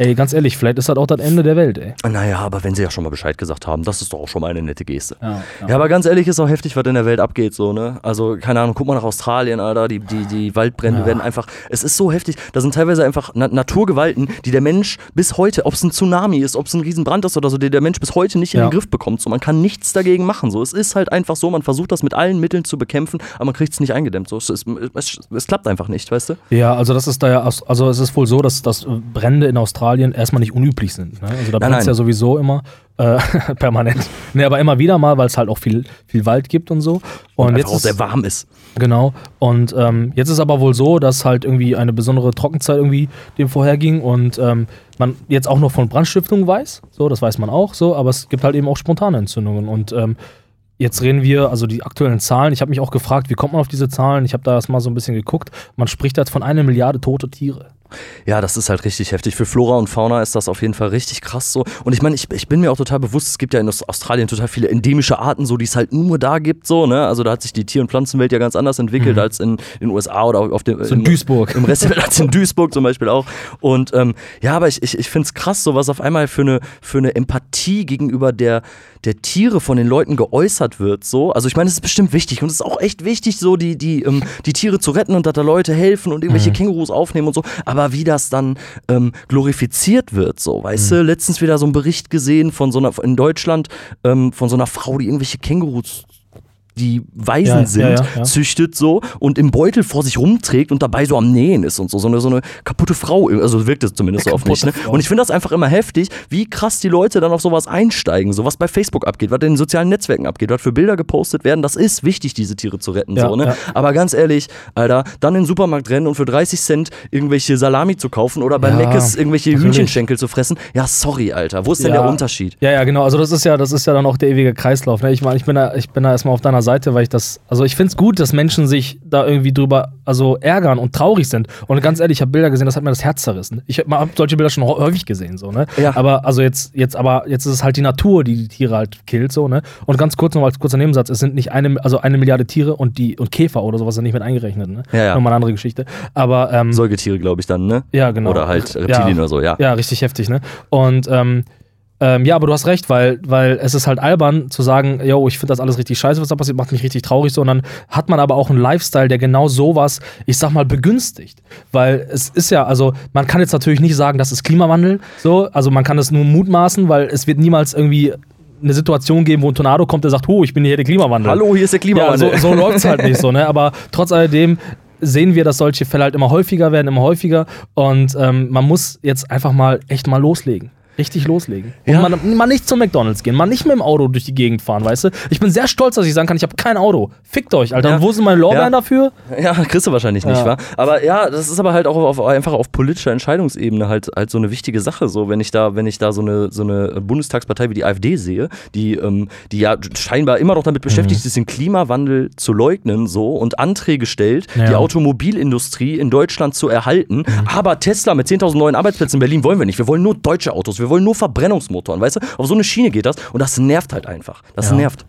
Ey, ganz ehrlich, vielleicht ist das auch das Ende der Welt, ey. Naja, aber wenn sie ja schon mal Bescheid gesagt haben, das ist doch auch schon mal eine nette Geste. Ja, Ja, aber ganz ehrlich, ist auch heftig, was in der Welt abgeht, so, ne? Also, keine Ahnung, guck mal nach Australien, Alter, die, die, die Waldbrände Ja. werden einfach, es ist so heftig, da sind teilweise einfach Na Naturgewalten, die der Mensch bis heute, ob es ein Tsunami ist, ob es ein Riesenbrand ist oder so, die der Mensch bis heute nicht in Ja. den Griff bekommt, so, man kann nichts dagegen machen, so, es ist halt einfach so, man versucht das mit allen Mitteln zu bekämpfen, aber man kriegt es nicht eingedämmt, so, es, ist, es, es klappt einfach nicht, weißt du? Ja, also das ist da ja, also es ist wohl so, dass, dass Brände in Australien erstmal nicht unüblich sind. Ne? Also da brennt es ja sowieso immer äh, <laughs> permanent. Ne, aber immer wieder mal, weil es halt auch viel, viel Wald gibt und so. Und, Und jetzt auch sehr warm ist. Genau. Und ähm, jetzt ist aber wohl so, dass halt irgendwie eine besondere Trockenzeit irgendwie dem vorherging und ähm, man jetzt auch noch von Brandstiftung weiß. So, das weiß man auch so, aber es gibt halt eben auch spontane Entzündungen. Und ähm, jetzt reden wir, also die aktuellen Zahlen, ich habe mich auch gefragt, wie kommt man auf diese Zahlen? Ich habe da erst mal so ein bisschen geguckt. Man spricht jetzt von einer Milliarde tote Tiere. Ja, das ist halt richtig heftig. Für Flora und Fauna ist das auf jeden Fall richtig krass so. Und ich meine, ich, ich bin mir auch total bewusst, es gibt ja in Aus- Australien total viele endemische Arten, so die es halt nur da gibt, so, ne? Also da hat sich die Tier- und Pflanzenwelt ja ganz anders entwickelt Mhm. als in den USA oder auf dem So in im, Duisburg. Im Rest der <laughs> Welt <laughs> als in Duisburg zum Beispiel auch. Und ähm, ja, aber ich, ich, ich finde es krass, so was auf einmal für eine, für eine Empathie gegenüber der, der Tiere von den Leuten geäußert wird. So. Also ich meine, es ist bestimmt wichtig und es ist auch echt wichtig, so die, die, ähm, die Tiere zu retten und dass da Leute helfen und irgendwelche Mhm. Kängurus aufnehmen und so. Aber wie das dann ähm, glorifiziert wird, so, weißt Mhm. du, letztens wieder so einen Bericht gesehen von so einer, in Deutschland, ähm, von so einer Frau, die irgendwelche Kängurus die Waisen Ja, sind, ja, züchtet so und im Beutel vor sich rumträgt und dabei so am Nähen ist und so. So eine, so eine kaputte Frau, also wirkt es zumindest so oft nicht. Ne? Und ich finde das einfach immer heftig, wie krass die Leute dann auf sowas einsteigen. So was bei Facebook abgeht, was in den sozialen Netzwerken abgeht, was für Bilder gepostet werden. Das ist wichtig, diese Tiere zu retten. So, ne? Aber ganz ehrlich, Alter, dann in den Supermarkt rennen und für 30 Cent irgendwelche Salami zu kaufen oder bei Ja, Meckes irgendwelche natürlich. Hühnchenschenkel zu fressen. Ja, sorry, Alter. Wo ist denn Ja. der Unterschied? Ja, ja, genau. Also das ist ja, das ist ja dann auch der ewige Kreislauf. Ne? Ich meine, ich bin da, ich bin da erstmal auf deiner Seite, weil ich das, also ich finde es gut, dass Menschen sich da irgendwie drüber, also ärgern und traurig sind. Und ganz ehrlich, ich habe Bilder gesehen, das hat mir das Herz zerrissen. Ich habe solche Bilder schon hä- häufig gesehen, so ne. Ja. Aber also jetzt, jetzt, aber jetzt ist es halt die Natur, die die Tiere halt killt, so ne. Und ganz kurz noch als kurzer Nebensatz: Es sind nicht eine, also eine Milliarde Tiere und die und Käfer oder sowas sind nicht mit eingerechnet, ne. Ja, ja. Nochmal eine andere Geschichte. Aber ähm, Säugetiere, glaube ich, dann, ne? ja, genau. Oder halt Reptilien oder so, ja. Ja, richtig heftig, ne? Und ähm, ähm, ja, aber du hast recht, weil, weil es ist halt albern zu sagen, yo, ich finde das alles richtig scheiße, was da passiert, macht mich richtig traurig, sondern hat man aber auch einen Lifestyle, der genau sowas, ich sag mal, begünstigt. Weil es ist ja, also man kann jetzt natürlich nicht sagen, das ist Klimawandel, so, also man kann es nur mutmaßen, weil es wird niemals irgendwie eine Situation geben, wo ein Tornado kommt, der sagt, oh, ich bin hier der Klimawandel. Hallo, hier ist der Ja, Klimawandel. so, so läuft es halt nicht so, ne? <laughs> Aber trotz alledem sehen wir, dass solche Fälle halt immer häufiger werden, immer häufiger. Und ähm, man muss jetzt einfach mal echt mal loslegen. Richtig loslegen. Und ja. mal, mal nicht zum McDonalds gehen, mal nicht mit dem Auto durch die Gegend fahren, weißt du? Ich bin sehr stolz, dass ich sagen kann, ich habe kein Auto. Fickt euch, Alter. Ja. Und wo sind meine Lorbeeren ja. dafür? Ja, kriegst du wahrscheinlich nicht, wa? Aber ja, das ist aber halt auch auf, einfach auf politischer Entscheidungsebene halt, halt so eine wichtige Sache. So, wenn ich da, wenn ich da so eine, so eine Bundestagspartei wie die AfD sehe, die, ähm, die ja scheinbar immer noch damit beschäftigt mhm. ist, den Klimawandel zu leugnen so und Anträge stellt, die Automobilindustrie in Deutschland zu erhalten. Mhm. Aber Tesla mit 10.000 neuen Arbeitsplätzen in Berlin wollen wir nicht. Wir wollen nur deutsche Autos. Wir wollen nur Verbrennungsmotoren. Weißt du, auf so eine Schiene geht das und das nervt halt einfach. Das ja. nervt.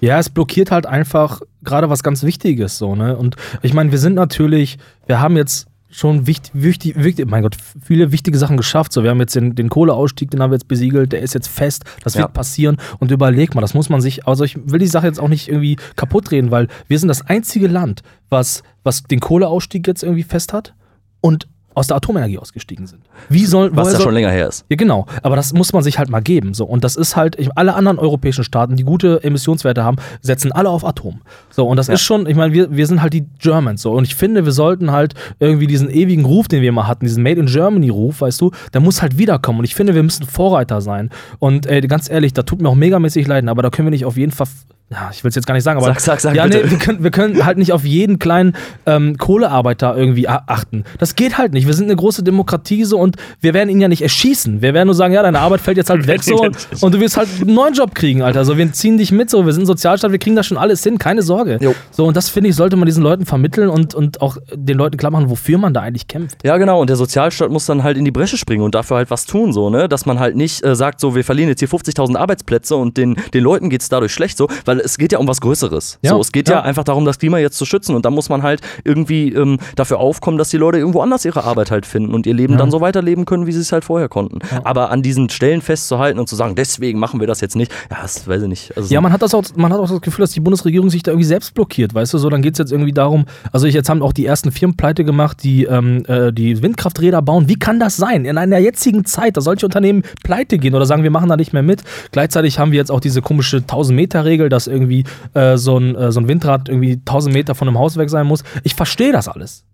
Ja, es blockiert halt einfach gerade was ganz Wichtiges so, ne? Und ich meine, wir sind natürlich, wir haben jetzt schon wichtig, wichtig, wichtig, mein Gott, viele wichtige Sachen geschafft. So, wir haben jetzt den, den Kohleausstieg, den haben wir jetzt besiegelt, der ist jetzt fest, das wird ja. passieren. Und überleg mal, das muss man sich, also ich will die Sache jetzt auch nicht irgendwie kaputt reden, weil wir sind das einzige Land, was, was den Kohleausstieg jetzt irgendwie fest hat und aus der Atomenergie ausgestiegen sind. Wie soll, Was ja schon länger her ist. Ja, genau. Aber das muss man sich halt mal geben. So. Und das ist halt, alle anderen europäischen Staaten, die gute Emissionswerte haben, setzen alle auf Atom. So, und das ja. ist schon, ich meine, wir, wir sind halt die Germans. So. Und ich finde, wir sollten halt irgendwie diesen ewigen Ruf, den wir mal hatten, diesen Made in Germany-Ruf, weißt du, der muss halt wiederkommen. Und ich finde, wir müssen Vorreiter sein. Und ey, ganz ehrlich, da tut mir auch megamäßig leiden, aber da können wir nicht auf jeden Fall ja, ich will es jetzt gar nicht sagen, aber. Sag, sag, sag. Ja, bitte. nee, wir können, wir können halt nicht auf jeden kleinen ähm, Kohlearbeiter irgendwie achten. Das geht halt nicht. Wir sind eine große Demokratie so und wir werden ihn ja nicht erschießen. Wir werden nur sagen, ja, deine Arbeit fällt jetzt halt weg so <laughs> und, und, du wirst halt einen neuen Job kriegen, Alter. So, wir ziehen dich mit, so, wir sind Sozialstaat, wir kriegen das schon alles hin, keine Sorge. Jo. So, und das finde ich, sollte man diesen Leuten vermitteln und, und auch den Leuten klar machen, wofür man da eigentlich kämpft. Ja, genau. Und der Sozialstaat muss dann halt in die Bresche springen und dafür halt was tun, so, ne? Dass man halt nicht äh, sagt, so, wir verlieren jetzt hier 50.000 Arbeitsplätze und den, den Leuten geht es dadurch schlecht, so, weil es geht ja um was Größeres. Ja, so, es geht ja. ja. einfach darum, das Klima jetzt zu schützen und da muss man halt irgendwie ähm, dafür aufkommen, dass die Leute irgendwo anders ihre Arbeit halt finden und ihr Leben ja. dann so weiterleben können, wie sie es halt vorher konnten. Aber an diesen Stellen festzuhalten und zu sagen, deswegen machen wir das jetzt nicht, ja, das weiß ich nicht. Also ja, man hat das auch, man hat auch das Gefühl, dass die Bundesregierung sich da irgendwie selbst blockiert, weißt du, so dann geht es jetzt irgendwie darum, also ich, jetzt haben auch die ersten Firmen pleite gemacht, die ähm, äh, die Windkrafträder bauen. Wie kann das sein? In einer jetzigen Zeit, da solche Unternehmen pleite gehen oder sagen, wir machen da nicht mehr mit. Gleichzeitig haben wir jetzt auch diese komische 1000-Meter-Regel, dass irgendwie äh, so, ein, äh, so ein Windrad irgendwie 1000 Meter von einem Haus weg sein muss. Ich verstehe das alles.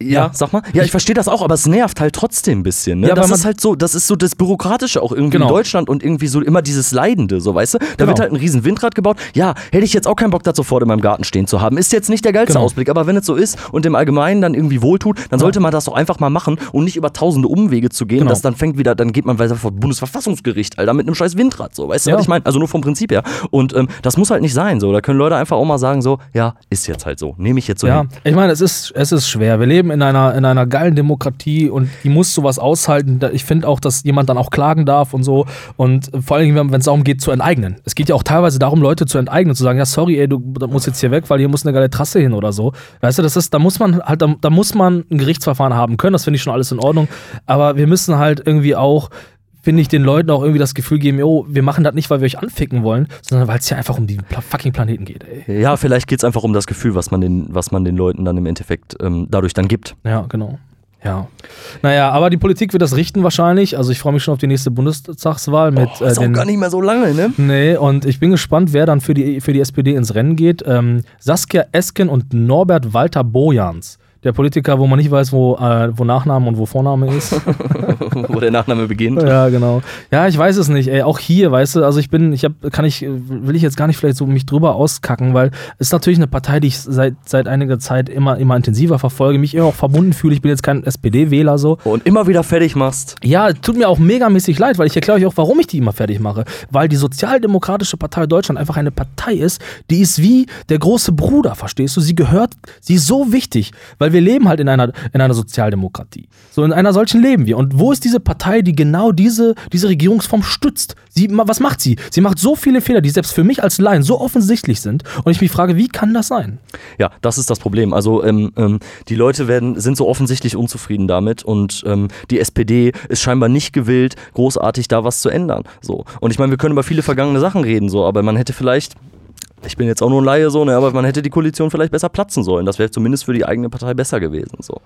Ja, sag mal. Ja, ich verstehe das auch, aber es nervt halt trotzdem ein bisschen. Ne? Ja, das ist halt so, das ist so das Bürokratische auch irgendwie genau. in Deutschland und irgendwie so immer dieses Leidende, so weißt du? Da genau. wird halt ein riesen Windrad gebaut. Ja, hätte ich jetzt auch keinen Bock, das sofort in meinem Garten stehen zu haben. Ist jetzt nicht der geilste genau. Ausblick, aber wenn es so ist und im Allgemeinen dann irgendwie wohltut, dann sollte man das doch einfach mal machen und nicht über tausende Umwege zu gehen, genau. dass dann fängt wieder, dann geht man weiter vor Bundesverfassungsgericht, Alter, mit einem scheiß Windrad, so, weißt du, was ich meine? Also nur vom Prinzip her. Und ähm, das muss halt nicht sein, so. Da können Leute einfach auch mal sagen, so, ja, ist jetzt halt so. Nehme ich jetzt so Ja, hin. ich meine, es ist, es ist schwer. Wir leben in einer, in in einer geilen Demokratie und die muss sowas aushalten. Ich finde auch, dass jemand dann auch klagen darf und so. Und vor allem, wenn es darum geht, zu enteignen. Es geht ja auch teilweise darum, Leute zu enteignen, zu sagen, ja, sorry, ey, du musst jetzt hier weg, weil hier muss eine geile Trasse hin oder so. Weißt du, das ist, da muss man halt, da, da muss man ein Gerichtsverfahren haben können. Das finde ich schon alles in Ordnung. Aber wir müssen halt irgendwie auch finde ich, den Leuten auch irgendwie das Gefühl geben, jo, wir machen das nicht, weil wir euch anficken wollen, sondern weil es ja einfach um den fucking Planeten geht. Ey. Ja, vielleicht geht es einfach um das Gefühl, was man den, was man den Leuten dann im Endeffekt ähm, dadurch dann gibt. Ja, genau. Ja. Naja, aber die Politik wird das richten wahrscheinlich. Also ich freue mich schon auf die nächste Bundestagswahl mit. Oh, ist äh, den, auch gar nicht mehr so lange, ne? Nee, und ich bin gespannt, wer dann für die, für die SPD ins Rennen geht. Ähm, Saskia Esken und Norbert Walter Bojans der Politiker, wo man nicht weiß, wo, äh, wo Nachname und wo Vorname ist. <laughs> wo der Nachname beginnt. Ja, genau. Ja, ich weiß es nicht, ey. Auch hier, weißt du, also ich bin, ich hab, kann ich, will ich jetzt gar nicht vielleicht so mich drüber auskacken, weil es ist natürlich eine Partei, die ich seit, seit einiger Zeit immer, immer intensiver verfolge, mich immer auch verbunden fühle. Ich bin jetzt kein SPD-Wähler so. Und immer wieder fertig machst. Ja, tut mir auch megamäßig leid, weil ich erkläre euch auch, warum ich die immer fertig mache. Weil die Sozialdemokratische Partei Deutschland einfach eine Partei ist, die ist wie der große Bruder, verstehst du? Sie gehört, sie ist so wichtig, weil weil wir leben halt in einer, in einer Sozialdemokratie. So in einer solchen leben wir. Und wo ist diese Partei, die genau diese, diese Regierungsform stützt? Sie, was macht sie? Sie macht so viele Fehler, die selbst für mich als Laien so offensichtlich sind. Und ich mich frage, wie kann das sein? Ja, das ist das Problem. Also ähm, ähm, die Leute werden, sind so offensichtlich unzufrieden damit und ähm, die SPD ist scheinbar nicht gewillt, großartig da was zu ändern. So. Und ich meine, wir können über viele vergangene Sachen reden, so, aber man hätte vielleicht ich bin jetzt auch nur ein Laie so, ne, aber man hätte die Koalition vielleicht besser platzen sollen. Das wäre zumindest für die eigene Partei besser gewesen. So.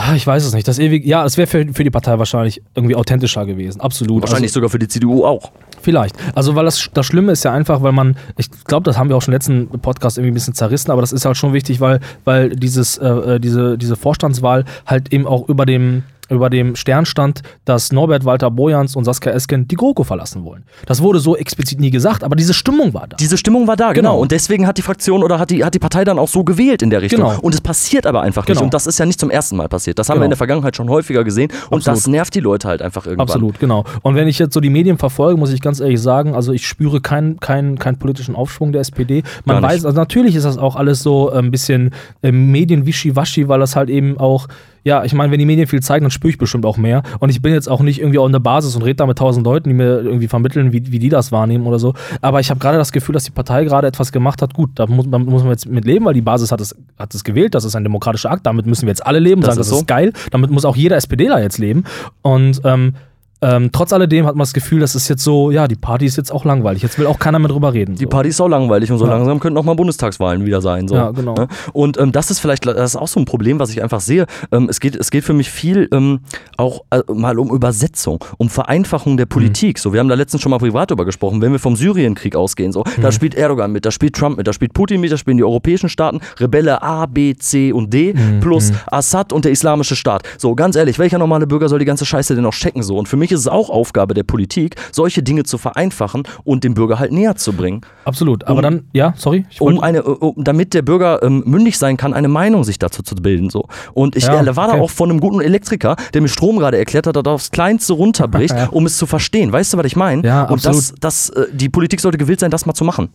Ah, ich weiß es nicht. Das ewig, ja, es wäre für, für die Partei wahrscheinlich irgendwie authentischer gewesen. Absolut. Wahrscheinlich also, sogar für die CDU auch. Vielleicht. Also, weil das, das Schlimme ist ja einfach, weil man, ich glaube, das haben wir auch schon im letzten Podcast irgendwie ein bisschen zerrissen, aber das ist halt schon wichtig, weil, weil dieses, äh, äh diese, diese Vorstandswahl halt eben auch über dem, über dem Stern stand, dass Norbert Walter Bojans und Saskia Esken die GroKo verlassen wollen. Das wurde so explizit nie gesagt, aber diese Stimmung war da. Diese Stimmung war da, genau. genau. Und deswegen hat die Fraktion oder hat die, hat die Partei dann auch so gewählt in der Richtung. Genau. Und es passiert aber einfach nicht. Genau. Und das ist ja nicht zum ersten Mal passiert. Das haben wir in genau. der Vergangenheit schon häufiger gesehen. Und Absolut. das nervt die Leute halt einfach irgendwann. Absolut, genau. Und wenn ich jetzt so die Medien verfolge, muss ich ganz ehrlich sagen, also ich spüre keinen kein, kein politischen Aufschwung der SPD. Man weiß, also natürlich ist das auch alles so ein bisschen äh, Medien-Wischiwaschi, weil das halt eben auch ja, ich meine, wenn die Medien viel zeigen, dann spüre ich bestimmt auch mehr. Und ich bin jetzt auch nicht irgendwie auf der Basis und rede da mit tausend Leuten, die mir irgendwie vermitteln, wie, wie die das wahrnehmen oder so. Aber ich habe gerade das Gefühl, dass die Partei gerade etwas gemacht hat. Gut, da muss, da muss man jetzt mit leben, weil die Basis hat es, hat es gewählt. Das ist ein demokratischer Akt. Damit müssen wir jetzt alle leben, das sagen, ist das so. ist geil. Damit muss auch jeder SPDler jetzt leben. Und ähm, ähm, trotz alledem hat man das Gefühl, das ist jetzt so, ja, die Party ist jetzt auch langweilig. Jetzt will auch keiner mehr drüber reden. Die Party ist auch langweilig und so ja. langsam könnten auch mal Bundestagswahlen wieder sein. So. Ja, genau. Ne? Und ähm, das ist vielleicht, das ist auch so ein Problem, was ich einfach sehe. Ähm, es, geht, es geht für mich viel ähm, auch äh, mal um Übersetzung, um Vereinfachung der Politik. Mhm. So, wir haben da letztens schon mal privat drüber gesprochen, wenn wir vom Syrienkrieg ausgehen, so, mhm. da spielt Erdogan mit, da spielt Trump mit, da spielt Putin mit, da spielen die europäischen Staaten, Rebelle A, B, C und D mhm. plus mhm. Assad und der islamische Staat. So, ganz ehrlich, welcher normale Bürger soll die ganze Scheiße denn noch checken? So? Und für mich ist es auch Aufgabe, der Politik, solche Dinge zu vereinfachen und dem Bürger halt näher zu bringen. Absolut. Aber um, dann, ja, sorry. Um eine, um, damit der Bürger ähm, mündig sein kann, eine Meinung sich dazu zu bilden. So. Und ich ja, äh, war okay. da auch von einem guten Elektriker, der mir Strom gerade erklärt hat, dass er aufs Kleinste runterbricht, <laughs> ja. um es zu verstehen. Weißt du, was ich meine? Ja, und absolut. das, das, äh, die Politik sollte gewillt sein, das mal zu machen.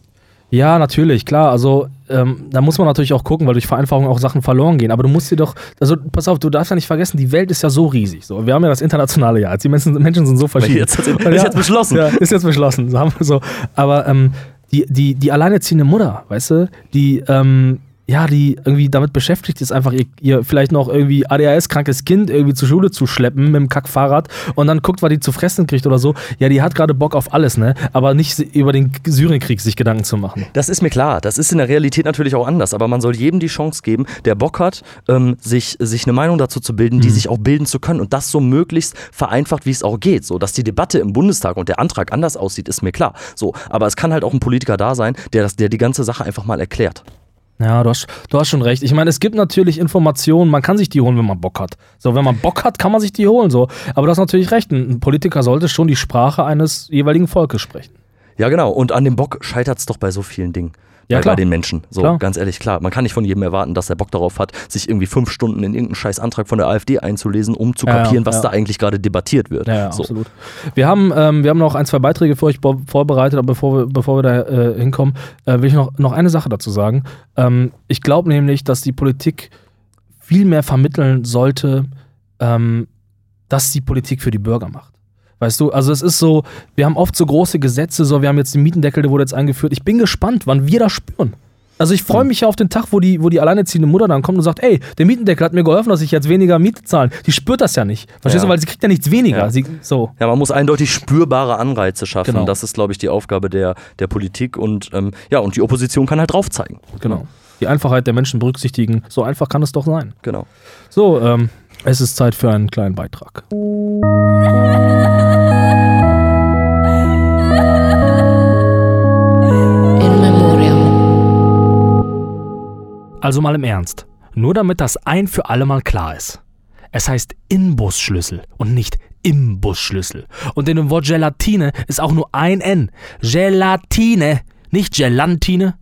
Ja, natürlich, klar. Also ähm, da muss man natürlich auch gucken, weil durch Vereinfachung auch Sachen verloren gehen. Aber du musst dir doch, also pass auf, du darfst ja nicht vergessen, die Welt ist ja so riesig. So, wir haben ja das internationale Jahr. Die Menschen, Menschen sind so verschieden. Jetzt, <laughs> ist ja, jetzt beschlossen. Ja, ist jetzt beschlossen. So. Aber ähm, die, die, die alleinerziehende Mutter, weißt du, die ähm, ja, die irgendwie damit beschäftigt ist, einfach ihr, ihr vielleicht noch irgendwie ADHS-krankes Kind irgendwie zur Schule zu schleppen mit dem Kackfahrrad und dann guckt, was die zu fressen kriegt oder so. Ja, die hat gerade Bock auf alles, ne? Aber nicht über den Syrienkrieg sich Gedanken zu machen. Das ist mir klar. Das ist in der Realität natürlich auch anders. Aber man soll jedem die Chance geben, der Bock hat, ähm, sich, sich eine Meinung dazu zu bilden, die mhm. sich auch bilden zu können. Und das so möglichst vereinfacht, wie es auch geht. So, dass die Debatte im Bundestag und der Antrag anders aussieht, ist mir klar. So, aber es kann halt auch ein Politiker da sein, der, das, der die ganze Sache einfach mal erklärt. Ja, du hast, du hast schon recht. Ich meine, es gibt natürlich Informationen, man kann sich die holen, wenn man Bock hat. So, wenn man Bock hat, kann man sich die holen. So. Aber du hast natürlich recht, ein Politiker sollte schon die Sprache eines jeweiligen Volkes sprechen. Ja, genau. Und an dem Bock scheitert es doch bei so vielen Dingen ja, bei, bei, den Menschen. So, klar. ganz ehrlich, klar. Man kann nicht von jedem erwarten, dass er Bock darauf hat, sich irgendwie fünf Stunden in irgendeinen scheiß Antrag von der AfD einzulesen, um zu kapieren, ja, was da eigentlich gerade debattiert wird. Ja, so. absolut. Wir haben, ähm, wir haben noch ein, zwei Beiträge für euch vorbereitet, aber bevor wir, bevor wir da äh, hinkommen, äh, will ich noch, noch eine Sache dazu sagen. Ähm, ich glaube nämlich, dass die Politik viel mehr vermitteln sollte, ähm, dass die Politik für die Bürger macht. Weißt du, also es ist so, wir haben oft so große Gesetze, so wir haben jetzt den Mietendeckel, der wurde jetzt eingeführt. Ich bin gespannt, wann wir das spüren. Also ich freue hm. mich ja auf den Tag, wo die, wo die alleinerziehende Mutter dann kommt und sagt, ey, der Mietendeckel hat mir geholfen, dass ich jetzt weniger Miete zahlen. Die spürt das ja nicht. Verstehst ja. du? Weil sie kriegt ja nichts weniger. Ja. Sie, so. ja, man muss eindeutig spürbare Anreize schaffen. Genau. Das ist, glaube ich, die Aufgabe der, der Politik und ähm, ja, und die Opposition kann halt drauf zeigen. Genau. Die Einfachheit der Menschen berücksichtigen. So einfach kann es doch sein. Genau. So, ähm, es ist Zeit für einen kleinen Beitrag. Also mal im Ernst. Nur damit das ein für alle Mal klar ist. Es heißt Inbusschlüssel und nicht Imbusschlüssel. Und in dem Wort Gelatine ist auch nur ein N. Gelatine, nicht Gelantine.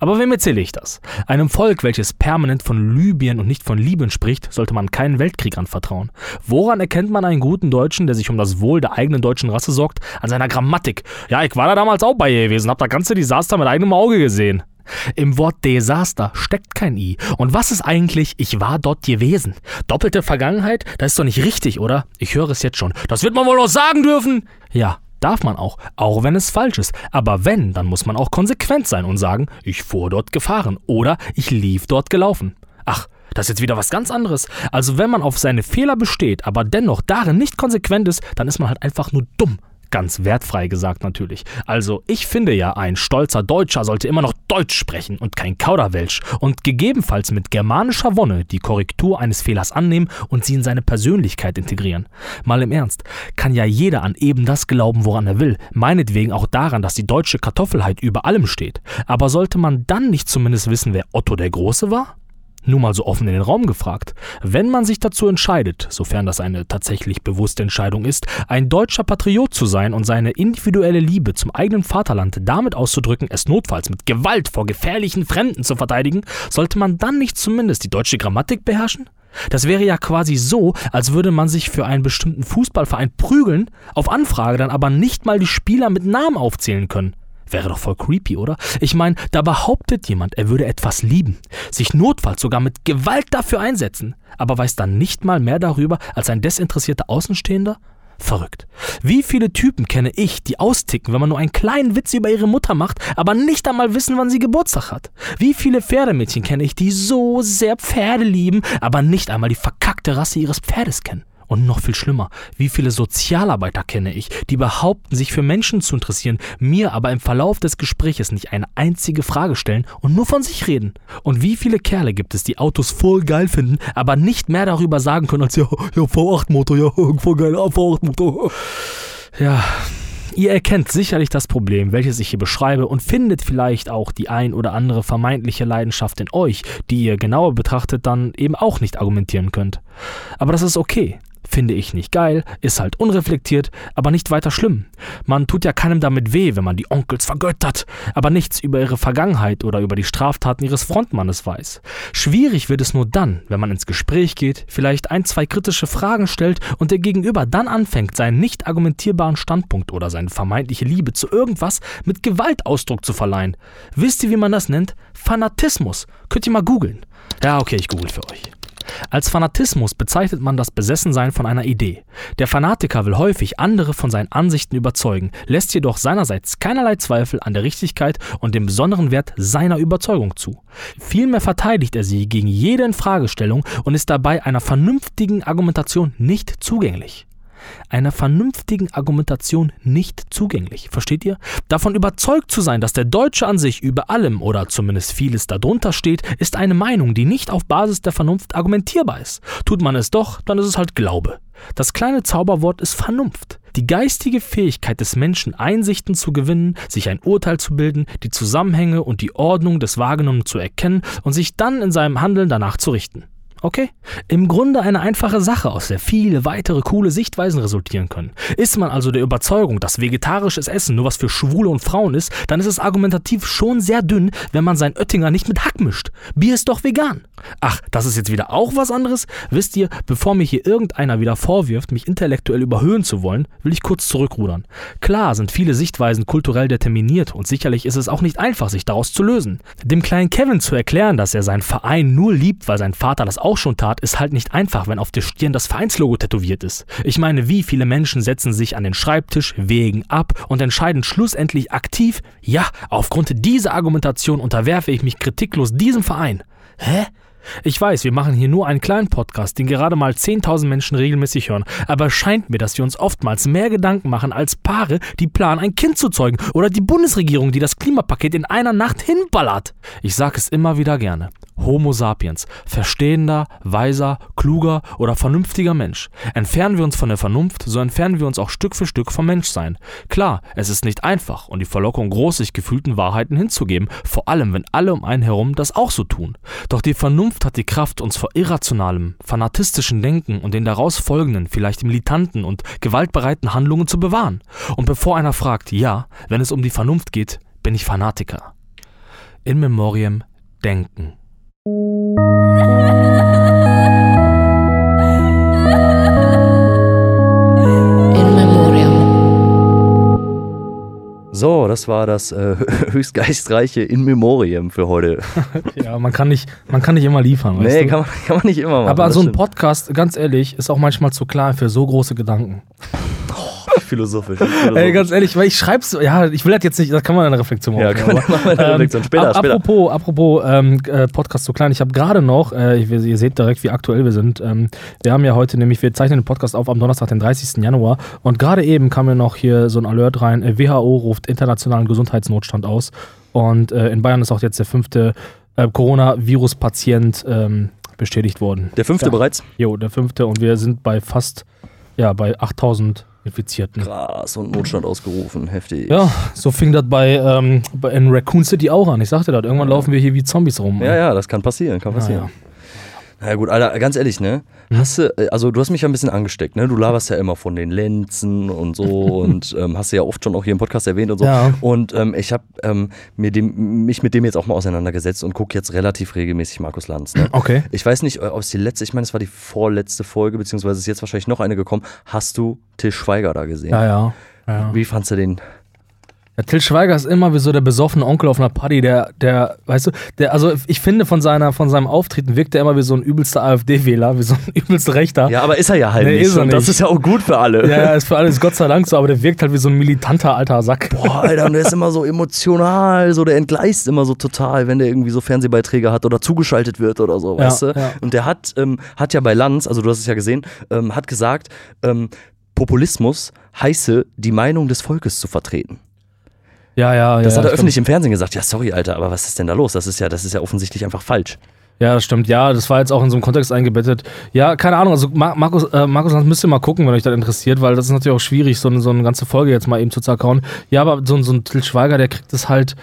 Aber wem erzähle ich das? Einem Volk, welches permanent von Libyen und nicht von Libyen spricht, sollte man keinen Weltkrieg anvertrauen. Woran erkennt man einen guten Deutschen, der sich um das Wohl der eigenen deutschen Rasse sorgt? An seiner Grammatik. Ja, ich war da damals auch bei ihr gewesen, hab das ganze Desaster mit eigenem Auge gesehen. Im Wort Desaster steckt kein I. Und was ist eigentlich, ich war dort gewesen? Doppelte Vergangenheit? Das ist doch nicht richtig, oder? Ich höre es jetzt schon. Das wird man wohl noch sagen dürfen. Ja, darf man auch, auch wenn es falsch ist. Aber wenn, dann muss man auch konsequent sein und sagen, ich fuhr dort gefahren oder ich lief dort gelaufen. Ach, das ist jetzt wieder was ganz anderes. Also wenn man auf seine Fehler besteht, aber dennoch darin nicht konsequent ist, dann ist man halt einfach nur dumm. Ganz wertfrei gesagt natürlich. Also ich finde ja, ein stolzer Deutscher sollte immer noch Deutsch sprechen und kein Kauderwelsch und gegebenenfalls mit germanischer Wonne die Korrektur eines Fehlers annehmen und sie in seine Persönlichkeit integrieren. Mal im Ernst, kann ja jeder an eben das glauben, woran er will, meinetwegen auch daran, dass die deutsche Kartoffelheit über allem steht. Aber sollte man dann nicht zumindest wissen, wer Otto der Große war? Nur mal so offen in den Raum gefragt. Wenn man sich dazu entscheidet, sofern das eine tatsächlich bewusste Entscheidung ist, ein deutscher Patriot zu sein und seine individuelle Liebe zum eigenen Vaterland damit auszudrücken, es notfalls mit Gewalt vor gefährlichen Fremden zu verteidigen, sollte man dann nicht zumindest die deutsche Grammatik beherrschen? Das wäre ja quasi so, als würde man sich für einen bestimmten Fußballverein prügeln, auf Anfrage dann aber nicht mal die Spieler mit Namen aufzählen können. Wäre doch voll creepy, oder? Ich meine, da behauptet jemand, er würde etwas lieben, sich notfalls sogar mit Gewalt dafür einsetzen, aber weiß dann nicht mal mehr darüber als ein desinteressierter Außenstehender? Verrückt. Wie viele Typen kenne ich, die austicken, wenn man nur einen kleinen Witz über ihre Mutter macht, aber nicht einmal wissen, wann sie Geburtstag hat? Wie viele Pferdemädchen kenne ich, die so sehr Pferde lieben, aber nicht einmal die verkackte Rasse ihres Pferdes kennen? Und noch viel schlimmer, wie viele Sozialarbeiter kenne ich, die behaupten, sich für Menschen zu interessieren, mir aber im Verlauf des Gespräches nicht eine einzige Frage stellen und nur von sich reden. Und wie viele Kerle gibt es, die Autos voll geil finden, aber nicht mehr darüber sagen können als ja, ja V8-Motor, ja, voll geil, V8-Motor. Ja, Ihr erkennt sicherlich das Problem, welches ich hier beschreibe, und findet vielleicht auch die ein oder andere vermeintliche Leidenschaft in euch, die ihr genauer betrachtet dann eben auch nicht argumentieren könnt. Aber das ist okay. Finde ich nicht geil, ist halt unreflektiert, aber nicht weiter schlimm. Man tut ja keinem damit weh, wenn man die Onkels vergöttert, aber nichts über ihre Vergangenheit oder über die Straftaten ihres Frontmannes weiß. Schwierig wird es nur dann, wenn man ins Gespräch geht, vielleicht ein, zwei kritische Fragen stellt und der Gegenüber dann anfängt, seinen nicht argumentierbaren Standpunkt oder seine vermeintliche Liebe zu irgendwas mit Gewalt Ausdruck zu verleihen. Wisst ihr, wie man das nennt? Fanatismus. Könnt ihr mal googeln. Ja, okay, ich google für euch. Als Fanatismus bezeichnet man das Besessensein von einer Idee. Der Fanatiker will häufig andere von seinen Ansichten überzeugen, lässt jedoch seinerseits keinerlei Zweifel an der Richtigkeit und dem besonderen Wert seiner Überzeugung zu. Vielmehr verteidigt er sie gegen jede Infragestellung und ist dabei einer vernünftigen Argumentation nicht zugänglich einer vernünftigen Argumentation nicht zugänglich. Versteht ihr? Davon überzeugt zu sein, dass der Deutsche an sich über allem oder zumindest vieles darunter steht, ist eine Meinung, die nicht auf Basis der Vernunft argumentierbar ist. Tut man es doch, dann ist es halt Glaube. Das kleine Zauberwort ist Vernunft. Die geistige Fähigkeit des Menschen, Einsichten zu gewinnen, sich ein Urteil zu bilden, die Zusammenhänge und die Ordnung des Wahrgenommenen zu erkennen und sich dann in seinem Handeln danach zu richten. Okay? Im Grunde eine einfache Sache, aus der viele weitere coole Sichtweisen resultieren können. Ist man also der Überzeugung, dass vegetarisches Essen nur was für Schwule und Frauen ist, dann ist es argumentativ schon sehr dünn, wenn man sein Oettinger nicht mit Hack mischt. Bier ist doch vegan. Ach, das ist jetzt wieder auch was anderes? Wisst ihr, bevor mir hier irgendeiner wieder vorwirft, mich intellektuell überhöhen zu wollen, will ich kurz zurückrudern. Klar sind viele Sichtweisen kulturell determiniert und sicherlich ist es auch nicht einfach, sich daraus zu lösen. Dem kleinen Kevin zu erklären, dass er seinen Verein nur liebt, weil sein Vater das auch schon tat, ist halt nicht einfach, wenn auf der Stirn das Vereinslogo tätowiert ist. Ich meine, wie viele Menschen setzen sich an den Schreibtisch, wägen ab und entscheiden schlussendlich aktiv, ja, aufgrund dieser Argumentation unterwerfe ich mich kritiklos diesem Verein. Hä? Ich weiß, wir machen hier nur einen kleinen Podcast, den gerade mal 10.000 Menschen regelmäßig hören, aber es scheint mir, dass wir uns oftmals mehr Gedanken machen als Paare, die planen, ein Kind zu zeugen oder die Bundesregierung, die das Klimapaket in einer Nacht hinballert. Ich sage es immer wieder gerne. Homo sapiens, verstehender, weiser, kluger oder vernünftiger Mensch. Entfernen wir uns von der Vernunft, so entfernen wir uns auch Stück für Stück vom Menschsein. Klar, es ist nicht einfach und die Verlockung groß, sich gefühlten Wahrheiten hinzugeben, vor allem wenn alle um einen herum das auch so tun. Doch die Vernunft hat die Kraft, uns vor irrationalem, fanatistischen Denken und den daraus folgenden, vielleicht militanten und gewaltbereiten Handlungen zu bewahren. Und bevor einer fragt, ja, wenn es um die Vernunft geht, bin ich Fanatiker. In Memoriam denken. So, das war das äh, <laughs> höchst geistreiche In Memoriam für heute. <laughs> ja, man kann nicht, man kann nicht immer liefern. Nee, kann man, <laughs> kann man nicht immer machen. Aber so ein Podcast, ganz ehrlich, ist auch manchmal zu klar für so große Gedanken. Philosophisch. philosophisch. Ey, ganz ehrlich, weil ich schreib's, ja, ich will das jetzt nicht, das kann man eine Reflexion machen. Ja, kann man, aber, eine Reflexion. Später, ähm, später. Apropos, apropos ähm, äh, Podcast zu klein, ich habe gerade noch, äh, ihr seht direkt, wie aktuell wir sind. Ähm, wir haben ja heute nämlich, wir zeichnen den Podcast auf am Donnerstag, den 30. Januar und gerade eben kam mir noch hier so ein Alert rein, äh, WHO ruft internationalen Gesundheitsnotstand aus und äh, in Bayern ist auch jetzt der fünfte äh, Coronavirus-Patient ähm, bestätigt worden. Der fünfte ja. bereits? Jo, der fünfte und wir sind bei fast, ja, bei 8000 Infizierten. Krass, und Notstand ausgerufen, heftig. Ja, so fing das bei, ähm, bei in Raccoon City auch an. Ich sagte das, irgendwann ja. laufen wir hier wie Zombies rum. Ja, ja, das kann passieren, kann passieren. Na gut, Alter, ganz ehrlich, ne? Hast du, äh, also du hast mich ja ein bisschen angesteckt, ne? Du laberst ja immer von den Lenzen und so <laughs> und ähm, hast du ja oft schon auch hier im Podcast erwähnt und so. Ja. Und ähm, ich habe ähm, mir dem, mich mit dem jetzt auch mal auseinandergesetzt und gucke jetzt relativ regelmäßig Markus Lanz. Ne? Okay. Ich weiß nicht, ob es die letzte, ich meine, es war die vorletzte Folge, beziehungsweise ist jetzt wahrscheinlich noch eine gekommen. Hast du Till Schweiger da gesehen? Ja, ja. ja. Wie fandst du den? Ja, Till Schweiger ist immer wie so der besoffene Onkel auf einer Party, der, der, weißt du, der, also ich finde von seiner, von seinem Auftreten wirkt er immer wie so ein übelster AfD-Wähler, wie so ein <laughs> übelster Rechter. Ja, aber ist er ja halt Nee, nicht. ist er und das nicht. ist ja auch gut für alle. Ja, <laughs> ist für alles Gott sei Dank so, aber der wirkt halt wie so ein militanter alter Sack. Boah, Alter, und der ist immer so emotional, so der entgleist immer so total, wenn der irgendwie so Fernsehbeiträge hat oder zugeschaltet wird oder so, Ja, weißt du? ja. Und der hat, ähm, hat ja bei Lanz, also du hast es ja gesehen, ähm, hat gesagt, ähm, Populismus heiße, die Meinung des Volkes zu vertreten. Ja, ja, ja. Das hat er stimmt. öffentlich im Fernsehen gesagt. Ja, sorry, Alter, aber was ist denn da los? Das ist ja, das ist ja offensichtlich einfach falsch. Ja, das stimmt. Ja, das war jetzt auch in so einem Kontext eingebettet. Ja, keine Ahnung. Also Mar Markus, äh, Markus müsst ihr mal gucken, wenn euch das interessiert, weil das ist natürlich auch schwierig, so, eine- so eine ganze Folge jetzt mal eben zu zerkauen. Ja, aber so, ein- so ein Till Schweiger, der kriegt es halt.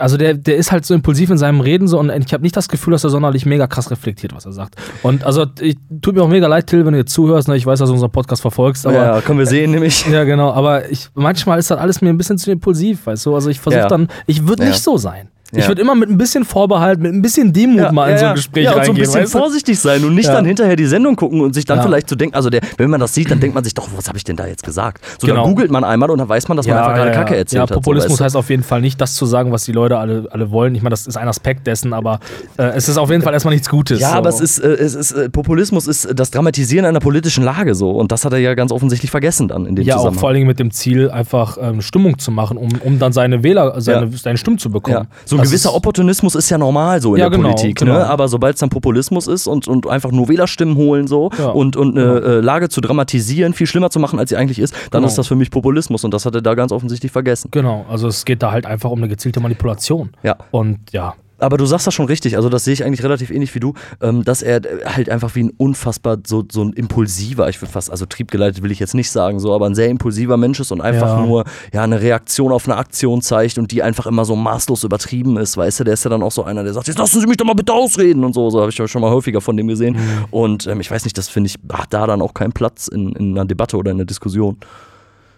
Also der, der ist halt so impulsiv in seinem Reden so und ich habe nicht das Gefühl, dass er sonderlich mega krass reflektiert, was er sagt. Und also ich, tut mir auch mega leid, Till, wenn du jetzt zuhörst. Ne? Ich weiß, dass du unseren Podcast verfolgst, aber ja, können wir sehen, nämlich. Ja, genau, aber ich, manchmal ist das alles mir ein bisschen zu impulsiv, weißt du? Also ich versuche Ja. dann, ich würde Ja. nicht so sein. Ich Ja. würde immer mit ein bisschen Vorbehalt, mit ein bisschen Demut mal in so ein Gespräch ja, und so ein bisschen vorsichtig sein und nicht Ja. dann hinterher die Sendung gucken und sich dann Ja. vielleicht zu denken, also der, wenn man das sieht, dann denkt man sich doch, was habe ich denn da jetzt gesagt? So, Genau. dann googelt man einmal und dann weiß man, dass man einfach gerade Kacke erzählt ja, hat. Populismus so, heißt auf jeden Fall nicht, das zu sagen, was die Leute alle, alle wollen. Ich meine, das ist ein Aspekt dessen, aber äh, es ist auf jeden Fall erstmal nichts Gutes. Ja, so. aber es ist, äh, es ist äh, Populismus ist das Dramatisieren einer politischen Lage so und das hat er ja ganz offensichtlich vergessen dann in dem Ja, auch Zusammenhang. vor allen Dingen mit dem Ziel, einfach ähm, Stimmung zu machen, um, um dann seine Wähler, seine, Ja. seine Stimmen zu bekommen. ja. So ein Das gewisser Opportunismus ist ja normal so in Ja, der genau, Politik, genau. ne? aber sobald es dann Populismus ist und, und einfach nur Wählerstimmen holen so Ja, und, und eine äh, Lage zu dramatisieren, viel schlimmer zu machen, als sie eigentlich ist, dann Genau. ist das für mich Populismus und das hat er da ganz offensichtlich vergessen. Genau, also es geht da halt einfach um eine gezielte Manipulation. Ja. Und ja, Aber du sagst das schon richtig, also das sehe ich eigentlich relativ ähnlich wie du, ähm, dass er halt einfach wie ein unfassbar so, so ein impulsiver, ich würde fast, also triebgeleitet will ich jetzt nicht sagen, so, aber ein sehr impulsiver Mensch ist und einfach Ja. nur ja eine Reaktion auf eine Aktion zeigt und die einfach immer so maßlos übertrieben ist, weißt du, der ist ja dann auch so einer, der sagt, jetzt lassen Sie mich doch mal bitte ausreden und so, so habe ich ja schon mal häufiger von dem gesehen Mhm. und ähm, ich weiß nicht, das finde ich, hat da dann auch keinen Platz in, in einer Debatte oder in einer Diskussion.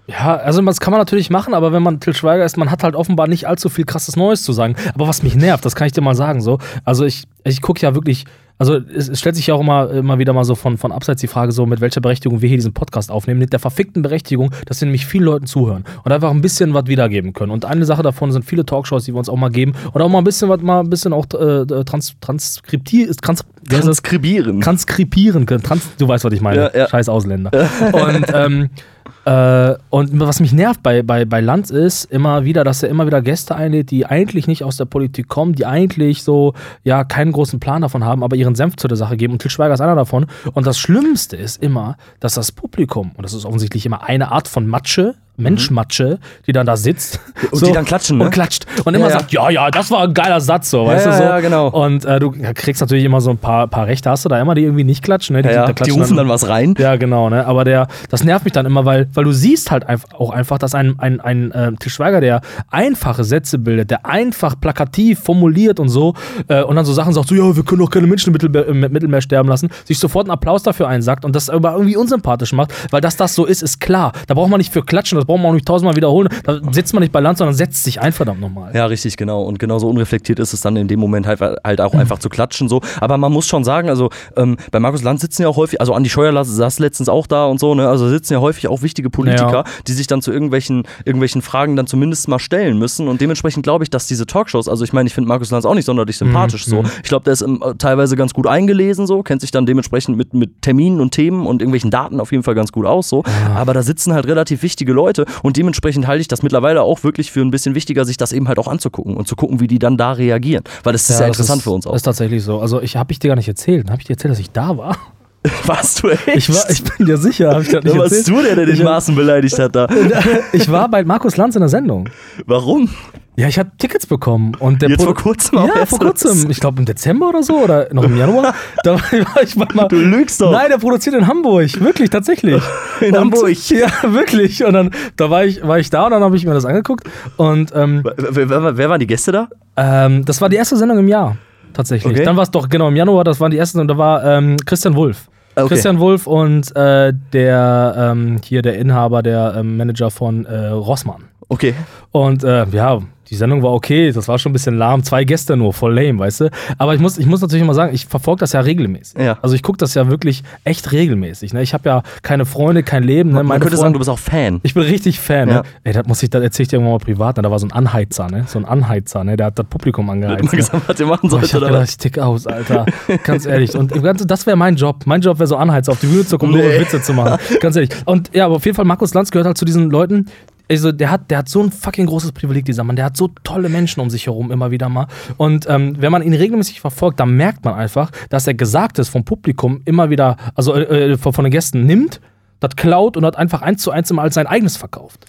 Ja, also das kann man natürlich machen, aber wenn man Till Schweiger ist, man hat halt offenbar nicht allzu viel krasses Neues zu sagen. Aber was mich nervt, das kann ich dir mal sagen so. Also ich, ich gucke ja wirklich, also es, es stellt sich ja auch immer, immer wieder mal so von, von abseits die Frage so, mit welcher Berechtigung wir hier diesen Podcast aufnehmen. Mit der verfickten Berechtigung, dass wir nämlich vielen Leuten zuhören und einfach ein bisschen was wiedergeben können. Und eine Sache davon sind viele Talkshows, die wir uns auch mal geben und auch mal ein bisschen was mal ein bisschen auch äh, trans, transkriptieren, trans? Transkribieren. transkribieren können. Trans, du weißt, was ich meine. Ja, ja. Scheiß Ausländer. Und, ähm, <laughs> äh, und was mich nervt bei, bei, bei Lanz ist immer wieder, dass er immer wieder Gäste einlädt, die eigentlich nicht aus der Politik kommen, die eigentlich so, ja, keinen großen Plan davon haben, aber ihren Senf zu der Sache geben. Und Til Schweiger ist einer davon. Und das Schlimmste ist immer, dass das Publikum, und das ist offensichtlich immer eine Art von Matsche, Menschmatsche, die dann da sitzt. Und die dann klatschen, ne? Und klatscht. Und immer Ja, sagt, ja, ja, das war ein geiler Satz, so, weißt du so. ja, genau. Und äh, du kriegst natürlich immer so ein paar, paar Rechte, hast du da immer, die irgendwie nicht klatschen. Ne? Die, Ja, da die klatschen rufen dann was rein. Ja, genau, ne? Aber der, das nervt mich dann immer, weil, weil du siehst halt auch einfach, dass ein, ein, ein äh, Til Schweiger, der einfache Sätze bildet, der einfach plakativ formuliert und so, äh, und dann so Sachen sagt, so, ja, wir können doch keine Menschen im Mittelmeer, im Mittelmeer sterben lassen, sich sofort einen Applaus dafür einsagt und das aber irgendwie unsympathisch macht, weil dass das so ist, ist klar. Da braucht man nicht für klatschen, das braucht man auch nicht tausendmal wiederholen. Da sitzt man nicht bei Land, sondern setzt sich ein, verdammt nochmal. Ja, richtig, genau. Und genauso unreflektiert ist es dann in dem Moment halt, halt auch einfach zu klatschen so. Aber man muss schon sagen, also ähm, bei Markus Land sitzen ja auch häufig, also Andi Scheuer saß letztens auch da und so, ne? Also sitzen ja häufig auch wichtige Politiker, Ja. die sich dann zu irgendwelchen, irgendwelchen Fragen dann zumindest mal stellen müssen. Und dementsprechend glaube ich, dass diese Talkshows, also ich meine, ich finde Markus Lanz auch nicht sonderlich sympathisch so. Ich glaube, der ist ähm, teilweise ganz gut eingelesen so, kennt sich dann dementsprechend mit, mit Terminen und Themen und irgendwelchen Daten auf jeden Fall ganz gut aus so. Aber da sitzen halt relativ wichtige Leute und dementsprechend halte ich das mittlerweile auch wirklich für ein bisschen wichtiger, sich das eben halt auch anzugucken und zu gucken, wie die dann da reagieren. Weil das ist ja, das interessant ist, für uns auch. Das ist tatsächlich so. Also, ich habe ich dir gar nicht erzählt. Habe ich dir erzählt, dass ich da war? <laughs> Warst du echt? Ich, war, ich bin dir sicher, habe ich nicht Wer warst du der, der hab- Maßen beleidigt hat da? <laughs> Ich war bei Markus Lanz in der Sendung. Warum? Ja, ich habe Tickets bekommen. Und der Jetzt Produ- vor kurzem auch Ja, vor kurzem. Ich glaube im Dezember oder so oder noch im Januar. <laughs> da war ich mal. Du lügst doch. Nein, der produziert in Hamburg. Wirklich, tatsächlich. <laughs> In und, Hamburg? <laughs> Ja, wirklich. Und dann da war ich, war ich da und dann habe ich mir das angeguckt. Und ähm, Wer, wer, wer waren die Gäste da? ähm, das war die erste Sendung im Jahr. tatsächlich. Okay. Dann war es doch, genau, im Januar, das waren die ersten und da war ähm, Christian Wulff. Okay. Christian Wulff und äh, der ähm, hier der Inhaber, der ähm, Manager von äh, Rossmann. Okay. Und äh, ja, die Sendung war okay, das war schon ein bisschen lahm, zwei Gäste nur, voll lame, weißt du? Aber ich muss, ich muss natürlich mal sagen, ich verfolge das ja regelmäßig. Ja. Also ich gucke das ja wirklich echt regelmäßig. Ne? Ich habe ja keine Freunde, kein Leben. Ne? Man Meine könnte Freunde- sagen, du bist auch Fan. ich bin richtig Fan, Ja. ne? Ey, das muss ich, das erzähl ich dir irgendwann mal privat, ne? Da war so ein Anheizer, ne? So ein Anheizer, ne? Der hat das Publikum Hat angeheizt. immer Ne? gesagt, was ihr machen ich sollt, hab oder gedacht, was? ich tick aus, Alter. Ganz ehrlich. Und das wäre mein Job. Mein Job wäre so Anheizer, auf die Bühne zu kommen, nur Nee. Witze zu machen. Ganz ehrlich. Und ja, aber auf jeden Fall, Markus Lanz gehört halt zu diesen Leuten. Also, der hat, der hat so ein fucking großes Privileg, dieser Mann. Der hat so tolle Menschen um sich herum immer wieder mal. Und ähm, wenn man ihn regelmäßig verfolgt, dann merkt man einfach, dass er Gesagtes vom Publikum immer wieder, also äh, äh, von von den Gästen nimmt, das klaut und hat einfach eins zu eins immer als sein eigenes verkauft.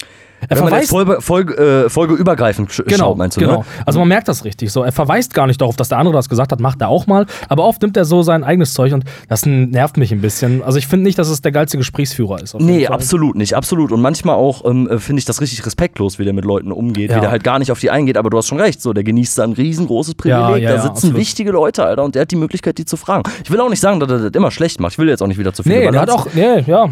Er Wenn verweist Folge, Folge, äh, folgeübergreifend Genau, schaut, meinst du, genau. ne? Also man merkt das richtig so. Er verweist gar nicht darauf, dass der andere das gesagt hat, macht er auch mal. Aber oft nimmt er so sein eigenes Zeug und das nervt mich ein bisschen. Also ich finde nicht, dass es der geilste Gesprächsführer ist. Nee, Fall. absolut nicht, absolut. Und manchmal auch ähm, äh, finde ich das richtig respektlos, wie der mit Leuten umgeht, Ja. wie der halt gar nicht auf die eingeht, aber du hast schon recht, so, der genießt da ein riesengroßes Privileg, Ja, ja, da sitzen absolut. wichtige Leute, Alter, und der hat die Möglichkeit, die zu fragen. Ich will auch nicht sagen, dass er das immer schlecht macht, ich will jetzt auch nicht wieder zu viel Nee, der hat auch, nee, ja.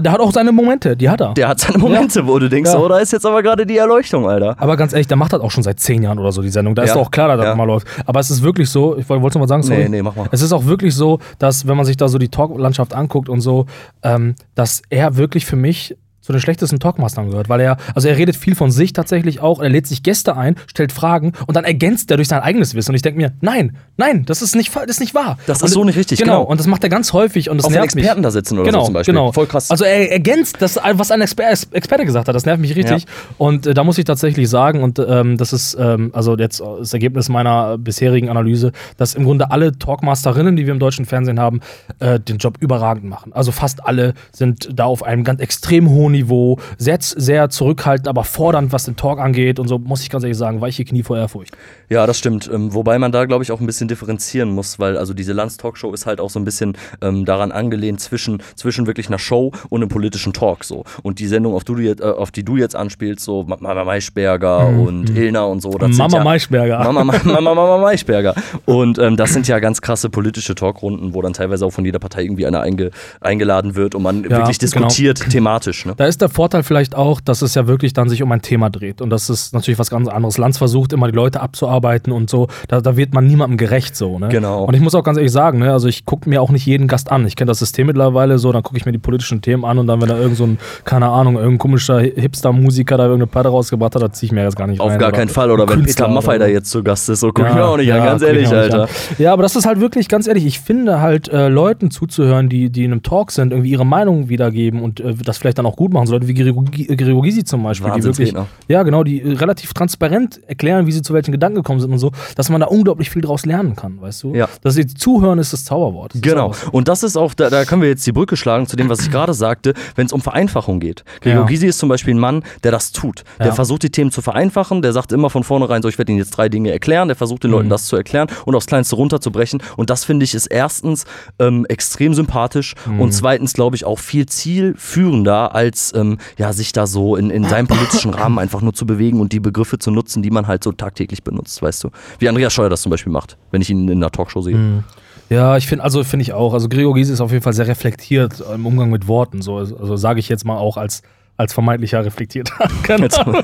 Der hat auch seine Momente, die hat er. Der hat seine Momente, wo du denkst, Ja. oh, da ist jetzt aber gerade die Erleuchtung, Alter. aber ganz ehrlich, der macht das auch schon seit zehn Jahren oder so, die Sendung. Da ist Ja, doch auch klar, dass das ja. mal läuft. Aber es ist wirklich so, ich wollte noch mal sagen, sorry. Nee, nee, mach mal. Es ist auch wirklich so, dass, wenn man sich da so die Talklandschaft anguckt und so, ähm, dass er wirklich für mich zu den schlechtesten Talkmastern gehört, weil er, also er redet viel von sich tatsächlich auch, er lädt sich Gäste ein, stellt Fragen und dann ergänzt er durch sein eigenes Wissen. Und ich denke mir, nein, nein, das ist nicht, das ist nicht wahr. Das und ist so nicht richtig, Genau, genau. und das macht er ganz häufig und das Auch wenn nervt mich. Experten da sitzen oder genau, so zum Beispiel. Genau, Voll krass. Also er ergänzt das, was ein Exper Experte gesagt hat, das nervt mich richtig. Und äh, da muss ich tatsächlich sagen, und ähm, das ist ähm, also jetzt das Ergebnis meiner bisherigen Analyse, dass im Grunde alle Talkmasterinnen, die wir im deutschen Fernsehen haben, äh, den Job überragend machen. Also fast alle sind da auf einem ganz extrem hohen Niveau, sehr, sehr zurückhaltend, aber fordernd, was den Talk angeht. Und so muss ich ganz ehrlich sagen, weiche Knie vor Ehrfurcht. Ja, das stimmt. Ähm, wobei man da, glaube ich, auch ein bisschen differenzieren muss, weil also diese Lanz-Talkshow ist halt auch so ein bisschen ähm, daran angelehnt zwischen, zwischen wirklich einer Show und einem politischen Talk. So. Und die Sendung, auf, du, äh, auf die du jetzt anspielst, so Ma- Mama Maischberger und Ilna und so. Mhm, Mama ja, Maischberger. Mama, Ma- <laughs> Mama, Mama Maischberger. Und ähm, das sind ja ganz krasse politische Talkrunden, wo dann teilweise auch von jeder Partei irgendwie einer einge, eingeladen wird und man Ja, wirklich genau. diskutiert thematisch. Ne? Da ist der Vorteil vielleicht auch, dass es ja wirklich dann sich um ein Thema dreht. Und das ist natürlich was ganz anderes. Lanz versucht immer die Leute abzuarbeiten und so. Da, da wird man niemandem gerecht so. Ne? Genau. Und ich muss auch ganz ehrlich sagen, ne, also ich gucke mir auch nicht jeden Gast an. Ich kenne das System mittlerweile so, dann gucke ich mir die politischen Themen an und dann, wenn da irgend so ein, keine Ahnung, irgendein komischer Hipster-Musiker da irgendeine Platte rausgebracht hat, da ziehe ich mir jetzt gar nicht Auf rein. gar keinen Fall. Oder wenn Peter Maffay oder da jetzt zu Gast ist, so guck ich mir auch nicht an, ganz ehrlich, Alter. an. Ja, aber das ist halt wirklich, ganz ehrlich, ich finde halt äh, Leuten zuzuhören, die, die in einem Talk sind, irgendwie ihre Meinung wiedergeben und äh, das vielleicht dann auch gut machen. So Leute wie Gregor Gregor Gysi zum Beispiel, die wirklich, ja genau, die äh, relativ transparent erklären, wie sie zu welchen Gedanken gekommen sind und so, dass man da unglaublich viel draus lernen kann, weißt du? Ja. Dass sie zuhören ist das Zauberwort. Das Genau. auch- Und das ist auch, da, da können wir jetzt die Brücke schlagen zu dem, was ich gerade sagte, wenn es um Vereinfachung geht. Gregor Ja. Gysi ist zum Beispiel ein Mann, der das tut. Der Ja. versucht, die Themen zu vereinfachen. Der sagt immer von vornherein so, ich werde Ihnen jetzt drei Dinge erklären. Der versucht den Leuten Mhm. das zu erklären und aufs Kleinste runterzubrechen. Und das finde ich ist erstens ähm, extrem sympathisch Mhm. und zweitens, glaube ich, auch viel zielführender, als ähm, ja, sich da so in, in seinem politischen Rahmen einfach nur zu bewegen und die Begriffe zu nutzen, die man halt so tagtäglich benutzt, weißt du. Wie Andreas Scheuer das zum Beispiel macht, wenn ich ihn in einer Talkshow sehe. Mhm. Ja, ich finde, also finde ich auch. Also Gregor Gysi ist auf jeden Fall sehr reflektiert im Umgang mit Worten. So, also sage ich jetzt mal auch als, als vermeintlicher reflektierter. <laughs> Keine Jetzt, Ahnung.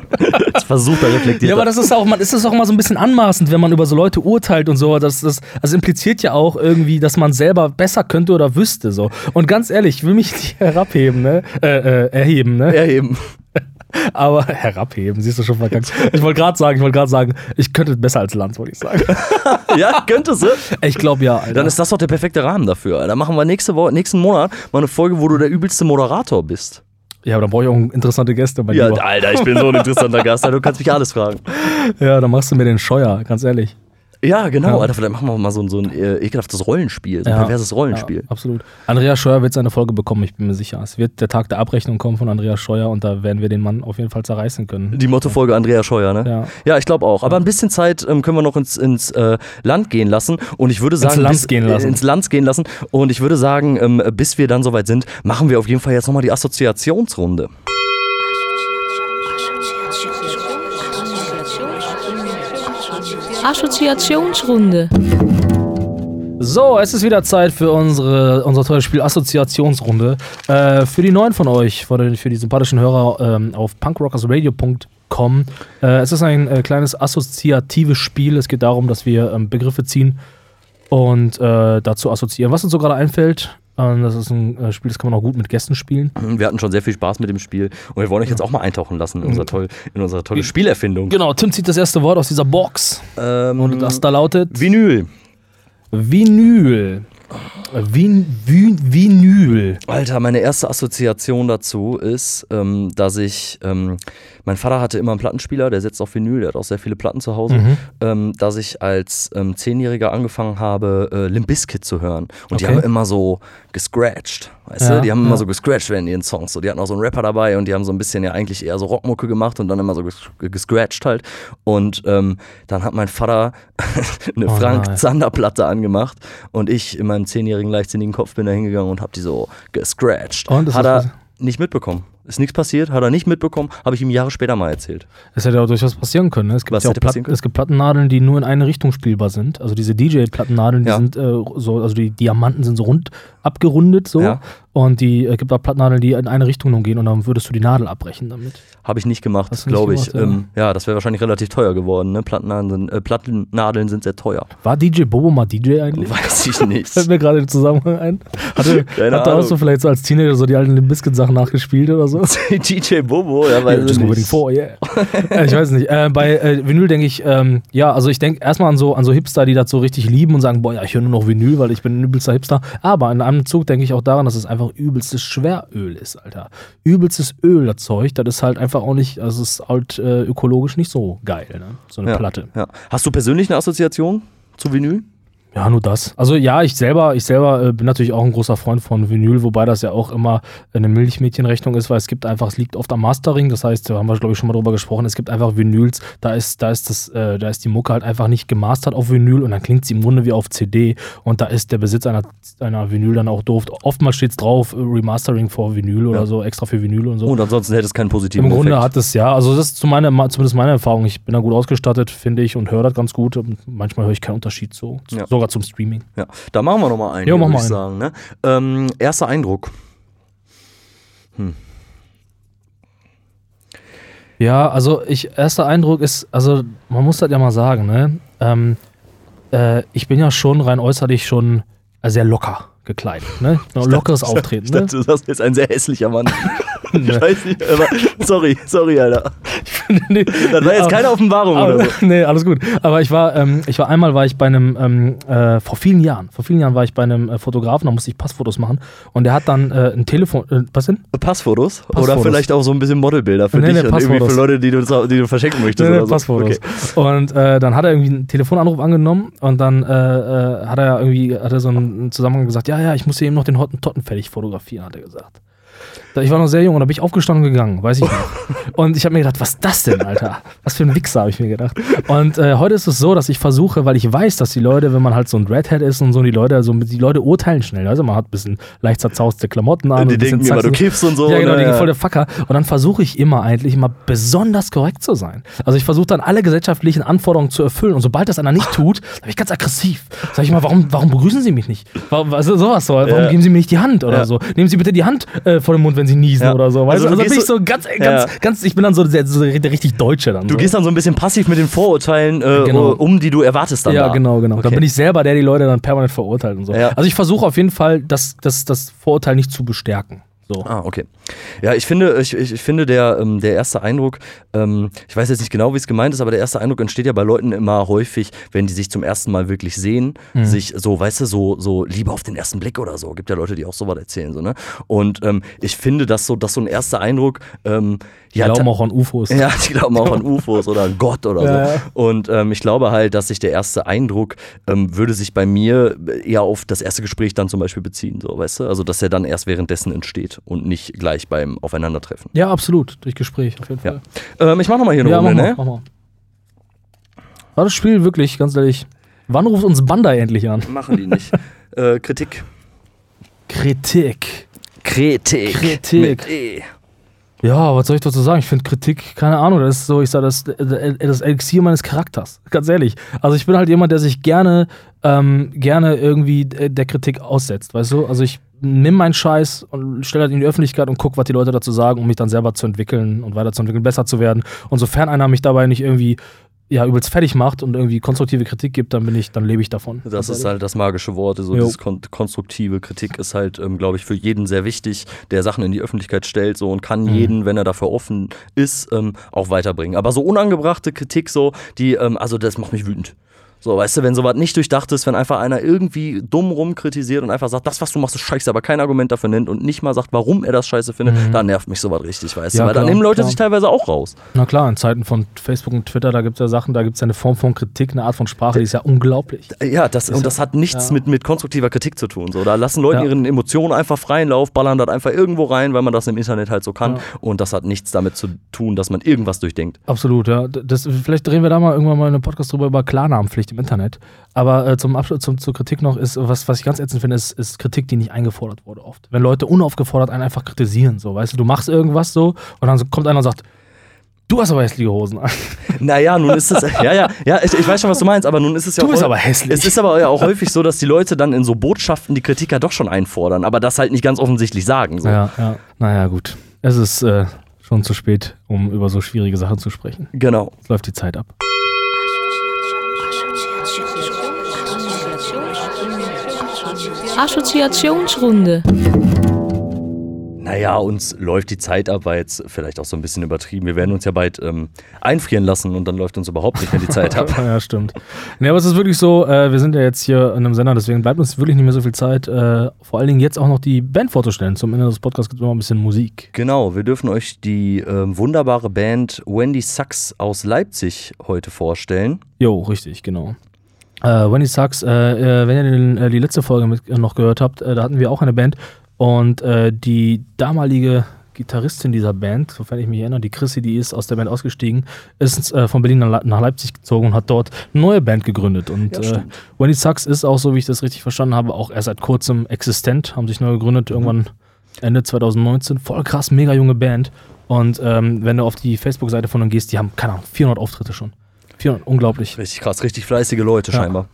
jetzt versucht er reflektiert. Ja, aber das ist auch, man ist das auch immer so ein bisschen anmaßend, wenn man über so Leute urteilt und so. Das, das also impliziert ja auch irgendwie, dass man selber besser könnte oder wüsste so. Und ganz ehrlich, ich will mich nicht <laughs> herabheben, ne? Äh, äh, erheben, ne? erheben. <laughs> Aber herabheben, siehst du schon verkackt. Ich wollte gerade sagen, ich wollte gerade sagen, ich könnte besser als Lanz, wollte ich sagen. ja, könnte sie. Ich glaube ja, Alter. Dann ist das doch der perfekte Rahmen dafür. Dann machen wir nächste Woche, nächsten Monat mal eine Folge, wo du der übelste Moderator bist. Ja, aber dann brauche ich auch interessante Gäste, mein Ja, Lieber. Alter, ich bin so ein interessanter Gast. <laughs> Du kannst mich alles fragen. Ja, dann machst du mir den Scheuer, ganz ehrlich. Ja, genau. Ja. Alter, vielleicht machen wir mal so ein, so ein äh, ekelhaftes Rollenspiel, so ein Ja. perverses Rollenspiel. Ja, absolut. Andreas Scheuer wird seine Folge bekommen, ich bin mir sicher. Es wird der Tag der Abrechnung kommen von Andreas Scheuer und da werden wir den Mann auf jeden Fall zerreißen können. Die Mottofolge Andrea Scheuer, ne? Ja. Ja, ich glaube auch. Aber ein bisschen Zeit ähm, können wir noch ins, ins äh, Land gehen lassen. Und ich würde sagen, Land bis, gehen lassen. Äh, ins Land gehen lassen. Und ich würde sagen, ähm, bis wir dann soweit sind, machen wir auf jeden Fall jetzt nochmal die Assoziationsrunde. Assoziationsrunde. So, es ist wieder Zeit für unsere, unser tolles Spiel Assoziationsrunde. Äh, für die neuen von euch, für die, für die sympathischen Hörer ähm, auf punkrockersradio.com. Äh, es ist ein äh, kleines assoziatives Spiel. Es geht darum, dass wir ähm, Begriffe ziehen und äh, dazu assoziieren, was uns so gerade einfällt. Ähm, das ist ein äh, Spiel, das kann man auch gut mit Gästen spielen. Wir hatten schon sehr viel Spaß mit dem Spiel und wir wollen euch jetzt auch mal eintauchen lassen in, unser toll, in unsere tolle Spielerfindung. Genau, Tim zieht das erste Wort aus dieser Box. Ähm, Und das da lautet Vinyl. Vinyl. Vin, Vin, Vinyl. Alter, meine erste Assoziation dazu ist, ähm, dass ich, ähm, mein Vater hatte immer einen Plattenspieler, der setzt auf Vinyl, der hat auch sehr viele Platten zu Hause, Mhm. ähm, dass ich als ähm, Zehnjähriger angefangen habe, äh, Limp Bizkit zu hören. Und die Okay. haben immer so gescratcht, weißt Ja, du? Die haben ja. immer so gescratcht während ihren Songs. So, die hatten auch so einen Rapper dabei und die haben so ein bisschen ja eigentlich eher so Rockmucke gemacht und dann immer so ges gescratcht halt. Und ähm, dann hat mein Vater <laughs> eine Oh Frank. Zander Platte angemacht und ich in meinem zehnjährigen leichtsinnigen Kopf bin da hingegangen und hab die so gescratcht. Und, hat er nicht mitbekommen. Ist nichts passiert, hat er nicht mitbekommen, habe ich ihm Jahre später mal erzählt. Es hätte auch durchaus passieren können. Ne? Es, gibt Was ja auch Platten, es gibt Plattennadeln, die nur in eine Richtung spielbar sind. Also diese DJ-Plattennadeln, die Ja. sind äh, so, also die Diamanten sind so rund abgerundet so. Ja. Und die äh, gibt auch Plattennadeln, die in eine Richtung nur gehen und dann würdest du die Nadel abbrechen damit. Habe ich nicht gemacht, glaube ich. gemacht, ähm, ja, das wäre wahrscheinlich relativ teuer geworden. Ne? Plattennadeln, sind, äh, Plattennadeln sind sehr teuer. War DJ Bobo mal DJ eigentlich? Weiß ich nicht. <laughs> Fällt mir gerade im Zusammenhang ein. Hatte, <laughs> Keine hat da auch so vielleicht so als Teenager so die alten Limp Bizkit Sachen nachgespielt oder so? <laughs> DJ Bobo, ja, weiß Ja, ich nicht. for, yeah. Äh, ich weiß nicht. Äh, bei äh, Vinyl denke ich, ähm, ja, also ich denke erstmal an so, an so Hipster, die das so richtig lieben und sagen, boah, ja, ich höre nur noch Vinyl, weil ich bin ein übelster Hipster. Aber in einem Zug denke ich auch daran, dass es einfach übelstes Schweröl ist, Alter. Übelstes Öl, das Zeug. Das ist halt einfach auch nicht, also es ist halt äh, ökologisch nicht so geil, ne? So eine Ja, Platte. Ja. Hast du persönlich eine Assoziation zu Vinyl? Ja, nur das. Also ja, ich selber, ich selber äh, bin natürlich auch ein großer Freund von Vinyl, wobei das ja auch immer eine Milchmädchenrechnung ist, weil es gibt einfach, es liegt oft am Mastering. Das heißt, da haben wir glaube ich schon mal drüber gesprochen. Es gibt einfach Vinyls, da ist, da ist das, äh, da ist die Mucke halt einfach nicht gemastert auf Vinyl und dann klingt sie im Grunde wie auf CD und da ist der Besitz einer, einer Vinyl dann auch doof. Oftmals steht es drauf, äh, Remastering for Vinyl oder Ja. so, extra für Vinyl und so. Und ansonsten hätte es keinen positiven Im Grunde Effekt. hat es ja, also das ist zu meiner, zumindest meine Erfahrung. Ich bin da gut ausgestattet, finde ich, und höre das ganz gut. Manchmal höre ich keinen Unterschied so, Ja. sogar zum Streaming. Ja, da machen wir nochmal einen, Ja, hier, mach würd mal ich einen. sagen. Ne? Ähm, erster Eindruck. Ja, also ich, erster Eindruck ist, also man muss das ja mal sagen, ne? Ähm, äh, ich bin ja schon rein äußerlich schon sehr locker gekleidet, ne? Ein <laughs> lockeres Auftreten, Ich ne? dachte, du sagst jetzt ein sehr hässlicher Mann. <laughs> ich Ne. weiß nicht, aber sorry, sorry, Alter. Nee, Das war jetzt keine Offenbarung aber, oder so. <laughs> Nee, alles gut. Aber ich war, ähm, ich war einmal war ich bei einem, ähm, äh, vor vielen Jahren, vor vielen Jahren war ich bei einem äh, Fotografen, da musste ich Passfotos machen und der hat dann äh, ein Telefon, äh, was denn? Passfotos? Oder Passfotos. vielleicht auch so ein bisschen Modelbilder für Nee, dich nee, und irgendwie für Leute, die du, die du verschenken möchtest Nee, oder so. Passfotos. Okay. Und äh, dann hat er irgendwie einen Telefonanruf angenommen und dann hat er irgendwie hat er so einen Zusammenhang gesagt, ja, ja, ich muss hier eben noch den Hottentotten fertig fotografieren, hat er gesagt. Ich war noch sehr jung und da bin ich aufgestanden und gegangen, weiß ich noch. <laughs> Und ich habe mir gedacht, was ist das denn, Alter? Was für ein Wichser, habe ich mir gedacht. Und äh, heute ist es so, dass ich versuche, weil ich weiß, dass die Leute, wenn man halt so ein Redhead ist und so, die Leute, also die Leute urteilen schnell. Also man hat ein bisschen leicht zerzauste Klamotten an. Die und bisschen denken immer, du kiffst und so. ja, genau, ne? die voll der Facker. Und dann versuche ich immer eigentlich immer besonders korrekt zu sein. Also ich versuche dann alle gesellschaftlichen Anforderungen zu erfüllen. Und sobald das einer nicht tut, <laughs> bin ich ganz aggressiv. Sag ich mal, warum, warum begrüßen Sie mich nicht? Warum, also sowas so. Warum Ja. geben Sie mir nicht die Hand oder Ja. so? Nehmen Sie bitte die Hand äh, vor den Mund, wenn Sie niesen Ja. oder so. Weißt Also du? Also, bin ich so ganz, Ja. ganz, ganz, ich bin dann so der, so der richtig Deutsche dann. Du so. gehst dann so ein bisschen passiv mit den Vorurteilen äh, Genau. um, die du erwartest dann ja, da. genau, genau. Da Okay. bin ich selber, der die Leute dann permanent verurteilt und so. Also ich versuche auf jeden Fall, das, das, das Vorurteil nicht zu bestärken. So. Ah, okay. Ja, ich finde, ich, ich, finde der, ähm, der erste Eindruck, ähm, ich weiß jetzt nicht genau, wie es gemeint ist, aber der erste Eindruck entsteht ja bei Leuten immer häufig, wenn die sich zum ersten Mal wirklich sehen, Mhm. sich so, weißt du, so, so Liebe auf den ersten Blick oder so. Gibt ja Leute, die auch sowas erzählen, so, ne? Und ähm, ich finde, dass so, dass so ein erster Eindruck, ähm, Die ja, glauben auch an UFOs. Ja, die glauben auch an <laughs> UFOs oder an Gott oder Ja, so. Und ähm, ich glaube halt, dass sich der erste Eindruck ähm, würde sich bei mir eher auf das erste Gespräch dann zum Beispiel beziehen, so, weißt du? Also, dass er dann erst währenddessen entsteht und nicht gleich beim Aufeinandertreffen. Ja, absolut. Durch Gespräch, auf jeden Fall. Ja. Ähm, ich mach nochmal hier eine Ja, Runde, mach mal, ne? mach mal. War das Spiel wirklich, ganz ehrlich, wann ruft uns Bandai endlich an? Machen die nicht. <laughs> äh, Kritik. Kritik. Kritik. Kritik. E. Ja, was soll ich dazu sagen? Ich finde Kritik, keine Ahnung, das ist so, ich sage, das, das Elixier meines Charakters, <laughs> ganz ehrlich. Also ich bin halt jemand, der sich gerne, ähm, gerne irgendwie der Kritik aussetzt, weißt du? Also ich nehme meinen Scheiß und stelle halt in die Öffentlichkeit und gucke, was die Leute dazu sagen, um mich dann selber zu entwickeln und weiterzuentwickeln, besser zu werden. Und sofern einer mich dabei nicht irgendwie ja, übelst fertig macht und irgendwie konstruktive Kritik gibt, dann bin ich, dann lebe ich davon. Das ist halt das magische Wort. So dieses kon konstruktive Kritik ist halt, ähm, glaube ich, für jeden sehr wichtig, der Sachen in die Öffentlichkeit stellt so und kann mhm. jeden, wenn er dafür offen ist, ähm, auch weiterbringen. Aber so unangebrachte Kritik, so, die, ähm, also das macht mich wütend. So, weißt du, wenn sowas nicht durchdacht ist, wenn einfach einer irgendwie dumm rumkritisiert und einfach sagt, das, was du machst, ist scheiße, aber kein Argument dafür nennt und nicht mal sagt, warum er das scheiße findet, mhm. dann nervt mich sowas richtig, weißt ja, du, weil klar, dann nehmen Leute klar. sich teilweise auch raus. Na klar, in Zeiten von Facebook und Twitter, da gibt es ja Sachen, da gibt es ja eine Form von Kritik, eine Art von Sprache, die ist ja unglaublich. Ja, das, und das hat nichts ja. mit, mit konstruktiver Kritik zu tun. So. Da lassen Leute ja. ihren Emotionen einfach freien Lauf, ballern das einfach irgendwo rein, weil man das im Internet halt so kann. Und das hat nichts damit zu tun, dass man irgendwas durchdenkt. Absolut, ja. Das, vielleicht drehen wir da mal irgendwann mal einen Podcast drüber über Klarnamenpflicht im Internet. Aber äh, zum Abschluss, zum, zur Kritik noch, ist, was, was ich ganz ätzend finde, ist, ist Kritik, die nicht eingefordert wurde oft. Wenn Leute unaufgefordert einen einfach kritisieren, so, weißt du, du machst irgendwas so und dann kommt einer und sagt, Du hast aber hässliche Hosen an. <laughs> Naja, nun ist es, <laughs> ja, ja, ja, ich, ich, weiß schon, was du meinst, aber nun ist es ja Du bist aber hässlich. Es ist aber ja auch häufig so, dass die Leute dann in so Botschaften die Kritiker doch schon einfordern, aber das halt nicht ganz offensichtlich sagen. So. Ja, ja. Naja, gut. Es ist äh, schon zu spät, um über so schwierige Sachen zu sprechen. Genau. Es läuft die Zeit ab. Assoziationsrunde. Naja, uns läuft die Zeit ab, war jetzt vielleicht auch so ein bisschen übertrieben. Wir werden uns ja bald ähm, einfrieren lassen und dann läuft uns überhaupt nicht mehr die Zeit ab. <laughs> ja, stimmt. Nee, aber es ist wirklich so, äh, wir sind ja jetzt hier in einem Sender, deswegen bleibt uns wirklich nicht mehr so viel Zeit. Äh, vor allen Dingen jetzt auch noch die Band vorzustellen. Zum Ende des Podcasts gibt es immer ein bisschen Musik. Genau, wir dürfen euch die äh, wunderbare Band Wendy Sachs aus Leipzig heute vorstellen. Jo, richtig, genau. Äh, Wendy Sucks, äh, äh, wenn ihr den, äh, die letzte Folge mit, äh, noch gehört habt, äh, da hatten wir auch eine Band und die damalige Gitarristin dieser Band, sofern ich mich erinnere, die Chrissy, die ist aus der Band ausgestiegen, ist von Berlin nach Leipzig gezogen und hat dort eine neue Band gegründet. Und ja, Wendy Sucks ist auch, so wie ich das richtig verstanden habe, auch erst seit kurzem existent, haben sich neu gegründet, irgendwann Ende 2019. Voll krass, mega junge Band. Und ähm, wenn du auf die Facebook-Seite von denen gehst, die haben, keine Ahnung, 400 Auftritte schon. 400, unglaublich. Richtig krass, richtig fleißige Leute ja. scheinbar.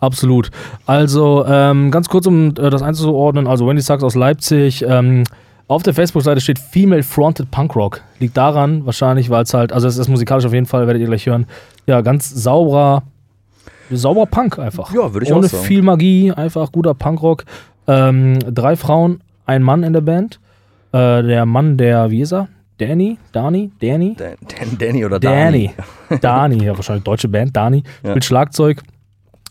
Absolut. Also ähm, ganz kurz, um äh, das einzuordnen, also Wendy Sachs aus Leipzig. Ähm, auf der Facebook-Seite steht Female Fronted Punk Rock. Liegt daran wahrscheinlich, weil es halt, also es ist musikalisch auf jeden Fall, werdet ihr gleich hören, ja, ganz sauberer, sauberer Punk einfach. Ja, würde ich Ohne auch sagen. viel Magie, einfach guter Punkrock. Ähm, drei Frauen, ein Mann in der Band. Äh, der Mann, der, wie ist er? Danny, Dani, Danny? Dan, Dan, Danny oder Dani? Danny. <laughs> Dani, ja, wahrscheinlich deutsche Band, Dani. Ja. Spielt Schlagzeug.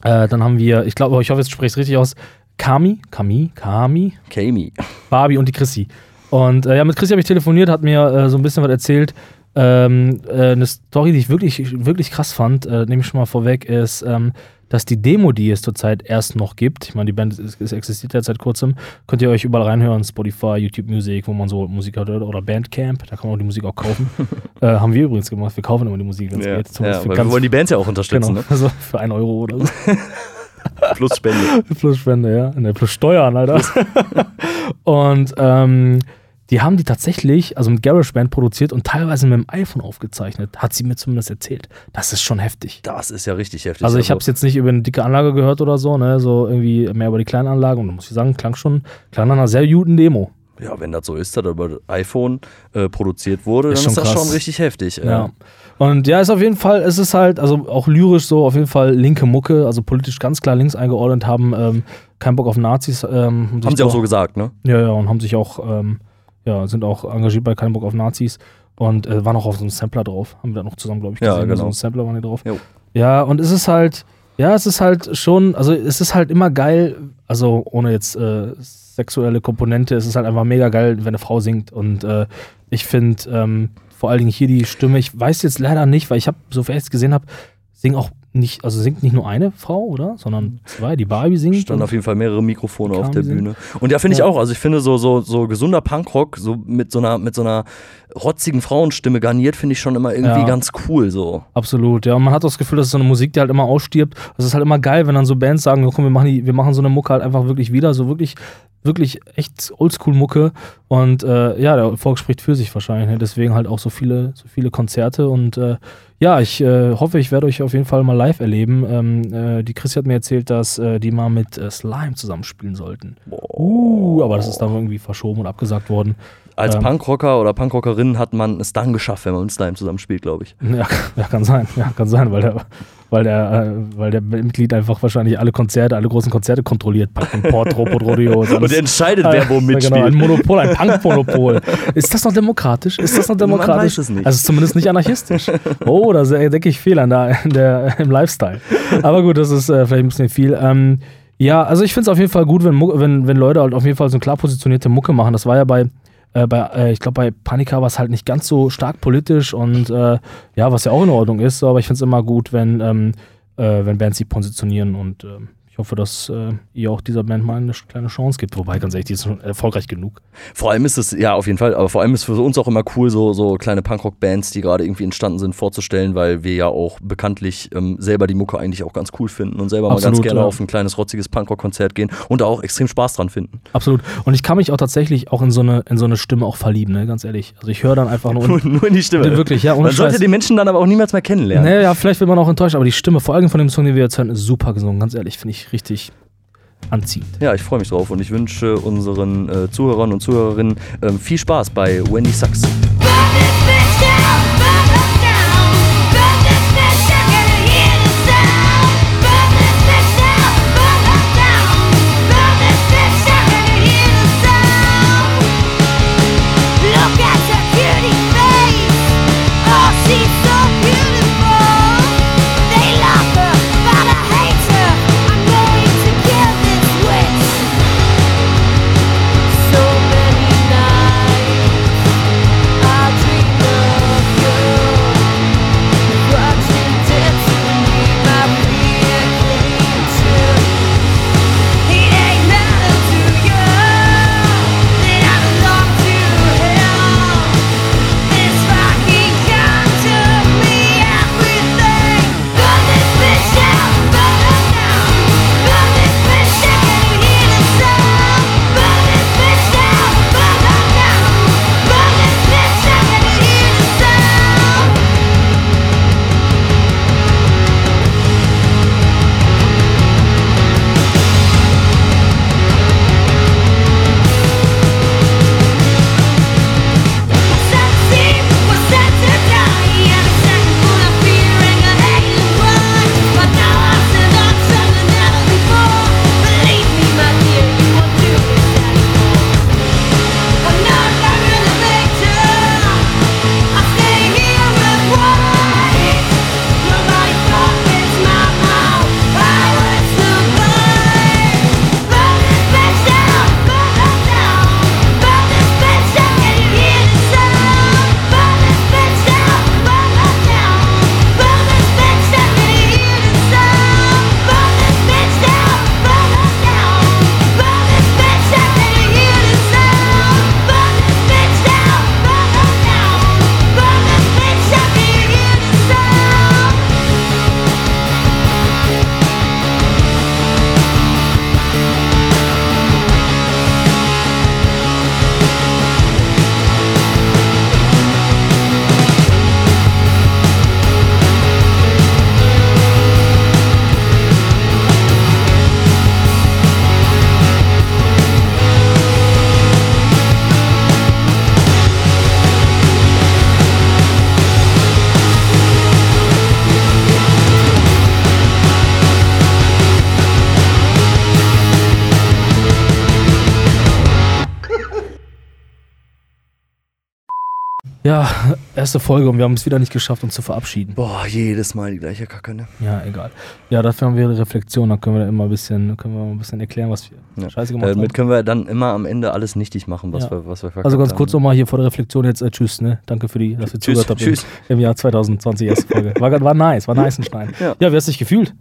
Äh, dann haben wir, ich glaube, ich hoffe, jetzt spreche ich es richtig aus, Kami, Kami, Kami. Kami. Barbie und die Chrissy. Und äh, ja, mit Chrissy habe ich telefoniert, hat mir äh, so ein bisschen was erzählt. Ähm, äh, eine Story, die ich wirklich, wirklich krass fand, äh, nehme ich schon mal vorweg, ist, ähm, dass die Demo, die es zurzeit erst noch gibt, ich meine, die Band ist, ist existiert ja seit kurzem, könnt ihr euch überall reinhören, Spotify, YouTube Music, wo man so Musik hört, oder Bandcamp, da kann man auch die Musik auch kaufen. <laughs> äh, haben wir übrigens gemacht, wir kaufen immer die Musik, wenn es ja, geht. ja, wir wollen die Bands ja auch unterstützen. Genau, ne? <laughs> also für ein Euro oder so. <laughs> plus Spende. plus Spende, ja. Ne, plus Steuern, Alter. Und ähm, die haben die tatsächlich, also mit GarageBand produziert und teilweise mit dem iPhone aufgezeichnet, hat sie mir zumindest erzählt. Das ist schon heftig. Das ist ja richtig heftig. Also ich habe es jetzt nicht über eine dicke Anlage gehört oder so, ne, so irgendwie mehr über die kleine Anlage und da muss ich sagen, klang schon, klang nach einer sehr guten Demo. Ja, wenn das so ist, dass über iPhone äh, produziert wurde, ist dann ist das krass. schon richtig heftig. Ja. Und ja, ist auf jeden Fall, es ist halt, also auch lyrisch so, auf jeden Fall linke Mucke, also politisch ganz klar links eingeordnet, haben ähm, keinen Bock auf Nazis. Ähm, haben sie auch so gesagt, ne? Ja, ja, und haben sich auch ähm, ja, sind auch engagiert bei Kein Bock auf Nazis und äh, waren auch auf so einem Sampler drauf. Haben wir da noch zusammen, glaube ich, gesehen. Ja, genau. So einem Sampler waren die drauf. Jo. Ja, und es ist halt, ja, es ist halt schon, also es ist halt immer geil, also ohne jetzt äh, sexuelle Komponente, es ist halt einfach mega geil, wenn eine Frau singt. Und äh, ich finde ähm, vor allen Dingen hier die Stimme, ich weiß jetzt leider nicht, weil ich habe, so viel ich es gesehen habe, singen auch nicht, also singt nicht nur eine Frau, oder? Sondern zwei, die Barbie singt. Standen auf jeden Fall mehrere Mikrofone auf der Bühne. Und ja, finde ich auch. Also ich finde so, so, so gesunder Punkrock, so mit so einer, mit so einer rotzigen Frauenstimme garniert, finde ich schon immer irgendwie ja. ganz cool so. Absolut, ja. Und man hat das Gefühl, das ist so eine Musik, die halt immer ausstirbt. Es ist halt immer geil, wenn dann so Bands sagen, komm, wir machen, die, wir machen so eine Mucke halt einfach wirklich wieder, so wirklich wirklich echt Oldschool-Mucke und äh, ja, der Erfolg spricht für sich wahrscheinlich. Ne? Deswegen halt auch so viele, so viele Konzerte und äh, ja, ich äh, hoffe, ich werde euch auf jeden Fall mal live erleben. Ähm, äh, die Chris hat mir erzählt, dass äh, die mal mit äh, Slime zusammenspielen sollten. Uh, aber das ist dann irgendwie verschoben und abgesagt worden. Als ähm, Punkrocker oder Punkrockerin hat man es dann geschafft, wenn man mit Slime zusammenspielt, glaube ich. Ja, <laughs> ja, kann sein. Ja, kann sein, weil der, weil der, äh, weil der Mitglied einfach wahrscheinlich alle Konzerte, alle großen Konzerte kontrolliert. Port, Robot, <laughs> Rodeo. Und entscheidet, wer wo mitspielt. Genau, ein Monopol, ein <laughs> Punkmonopol. ist das noch demokratisch? Ist das noch demokratisch? <laughs> Man weiß es nicht. Also zumindest nicht anarchistisch. Oh, da denke ich Fehler der, in der, im Lifestyle. Aber gut, das ist äh, vielleicht ein bisschen viel. Ähm, ja, also ich finde es auf jeden Fall gut, wenn, wenn, wenn Leute halt auf jeden Fall so eine klar positionierte Mucke machen. Das war ja bei äh, bei, äh, ich glaube, bei Panika war es halt nicht ganz so stark politisch und äh, ja, was ja auch in Ordnung ist, aber ich finde es immer gut, wenn, ähm, äh, wenn Bands sich positionieren und ähm, ich hoffe, dass äh, ihr auch dieser Band mal eine kleine Chance gibt. Wobei, ganz ehrlich, die ist schon erfolgreich genug. Vor allem ist es, ja, auf jeden Fall, aber vor allem ist es für uns auch immer cool, so, so kleine Punkrock-Bands, die gerade irgendwie entstanden sind, vorzustellen, weil wir ja auch bekanntlich ähm, selber die Mucke eigentlich auch ganz cool finden und selber Absolut, mal ganz gerne ja. auf ein kleines rotziges Punkrock-Konzert gehen und da auch extrem Spaß dran finden. Absolut. Und ich kann mich auch tatsächlich auch in so eine, in so eine Stimme auch verlieben, ne? ganz ehrlich. Also ich höre dann einfach nur, <laughs> nur, nur in die Stimme. Wirklich, ja. Man Scheiß. sollte die Menschen dann aber auch niemals mehr kennenlernen. Naja, vielleicht wird man auch enttäuscht, aber die Stimme, vor allem von dem Song, den wir jetzt hören, ist super gesungen, ganz ehrlich, finde ich richtig anziehend. Ja, ich freue mich drauf und ich wünsche unseren äh, Zuhörern und Zuhörerinnen äh, viel Spaß bei Wendy Sucks. Erste Folge und wir haben es wieder nicht geschafft, uns zu verabschieden. Boah, jedes Mal die gleiche Kacke, ne? Ja, egal. Ja, dafür haben wir eine Reflexion, dann können wir immer ein bisschen, können wir ein bisschen erklären, was wir ja. scheiße gemacht Damit haben. Damit können wir dann immer am Ende alles nichtig machen, was, ja. wir, was wir Also ganz kurz nochmal hier vor der Reflexion jetzt, äh, tschüss, ne? Danke für die, dass ihr zugehört habt tschüss. Im, im Jahr 2020 erste Folge. War, war nice, war nice ein Stein. Ja. ja, wie hast du dich gefühlt?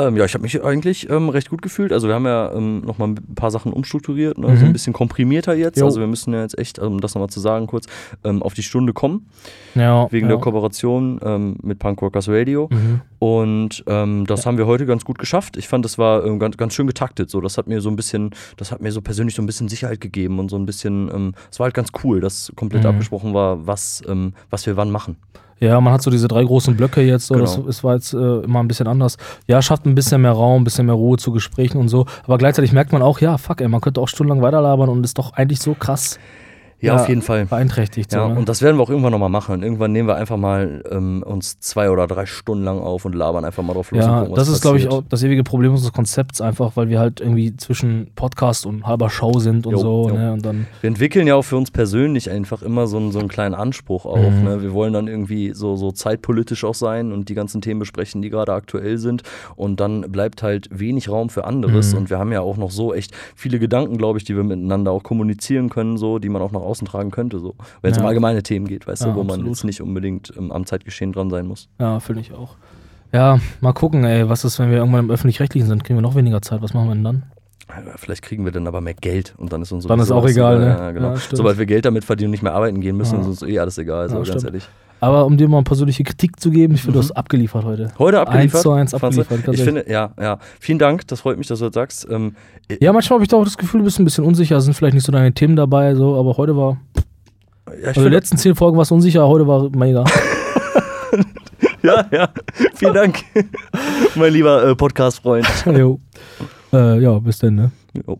Ähm, ja, ich habe mich eigentlich ähm, recht gut gefühlt. Also wir haben ja ähm, nochmal ein paar Sachen umstrukturiert, ne? mhm. so ein bisschen komprimierter jetzt. Jo. Also wir müssen ja jetzt echt, um das nochmal zu sagen kurz, ähm, auf die Stunde kommen. Ja, wegen ja. der Kooperation ähm, mit Punkrockers Radio. Mhm. Und ähm, das ja. haben wir heute ganz gut geschafft. Ich fand, das war ähm, ganz, ganz schön getaktet. So, das hat mir so ein bisschen, das hat mir so persönlich so ein bisschen Sicherheit gegeben und so ein bisschen, es war halt ganz cool, dass komplett mhm. abgesprochen war, was, was wir wann machen. Ja, man hat so diese drei großen Blöcke jetzt, so, genau. das, das war jetzt äh, immer ein bisschen anders. Ja, schafft ein bisschen mehr Raum, ein bisschen mehr Ruhe zu Gesprächen und so. Aber gleichzeitig merkt man auch, ja, fuck, ey, man könnte auch stundenlang weiterlabern und ist doch eigentlich so krass. Ja, ja, auf jeden Fall. Beeinträchtigt. Ja, so, ne? und das werden wir auch irgendwann nochmal machen. Irgendwann nehmen wir einfach mal ähm, uns zwei oder drei Stunden lang auf und labern einfach mal drauf los. Ja, gucken, das ist, glaube ich, auch das ewige Problem unseres Konzepts, einfach weil wir halt irgendwie zwischen Podcast und halber Show sind und jo, so. Jo. Ne? Und dann wir entwickeln ja auch für uns persönlich einfach immer so einen, so einen kleinen Anspruch auch. Mhm. Ne? Wir wollen dann irgendwie so, so zeitpolitisch auch sein und die ganzen Themen besprechen, die gerade aktuell sind. Und dann bleibt halt wenig Raum für anderes. Mhm. Und wir haben ja auch noch so echt viele Gedanken, glaube ich, die wir miteinander auch kommunizieren können, so, die man auch nach außen tragen könnte. So wenn es ja. um allgemeine Themen geht, weißt ja, du, wo absolut. man jetzt nicht unbedingt ähm, am Zeitgeschehen dran sein muss. Ja, finde ich auch. Ja, mal gucken, ey, was ist, wenn wir irgendwann im Öffentlich-Rechtlichen sind? Kriegen wir noch weniger Zeit? Was machen wir denn dann? Vielleicht kriegen wir dann aber mehr Geld und dann ist uns Dann ist auch egal, ne? Ja, genau. Sobald wir Geld damit verdienen und nicht mehr arbeiten gehen müssen, ist uns eh alles egal, so ganz ehrlich. Aber um dir mal eine persönliche Kritik zu geben, ich finde, mhm. du hast abgeliefert heute. Heute abgeliefert? Eins zu eins abgeliefert. Ich finde, ja, ja. Vielen Dank, das freut mich, dass du das sagst. Ähm, ja, manchmal habe ich da auch das Gefühl, du bist ein bisschen unsicher, sind vielleicht nicht so deine Themen dabei, so, aber heute war. Ja, also die letzten zehn Folgen war es unsicher, heute war mega. <laughs> <laughs> ja, ja. Vielen Dank, <laughs> mein lieber äh, Podcast-Freund. Äh, ja, bis dann, ne? Jo.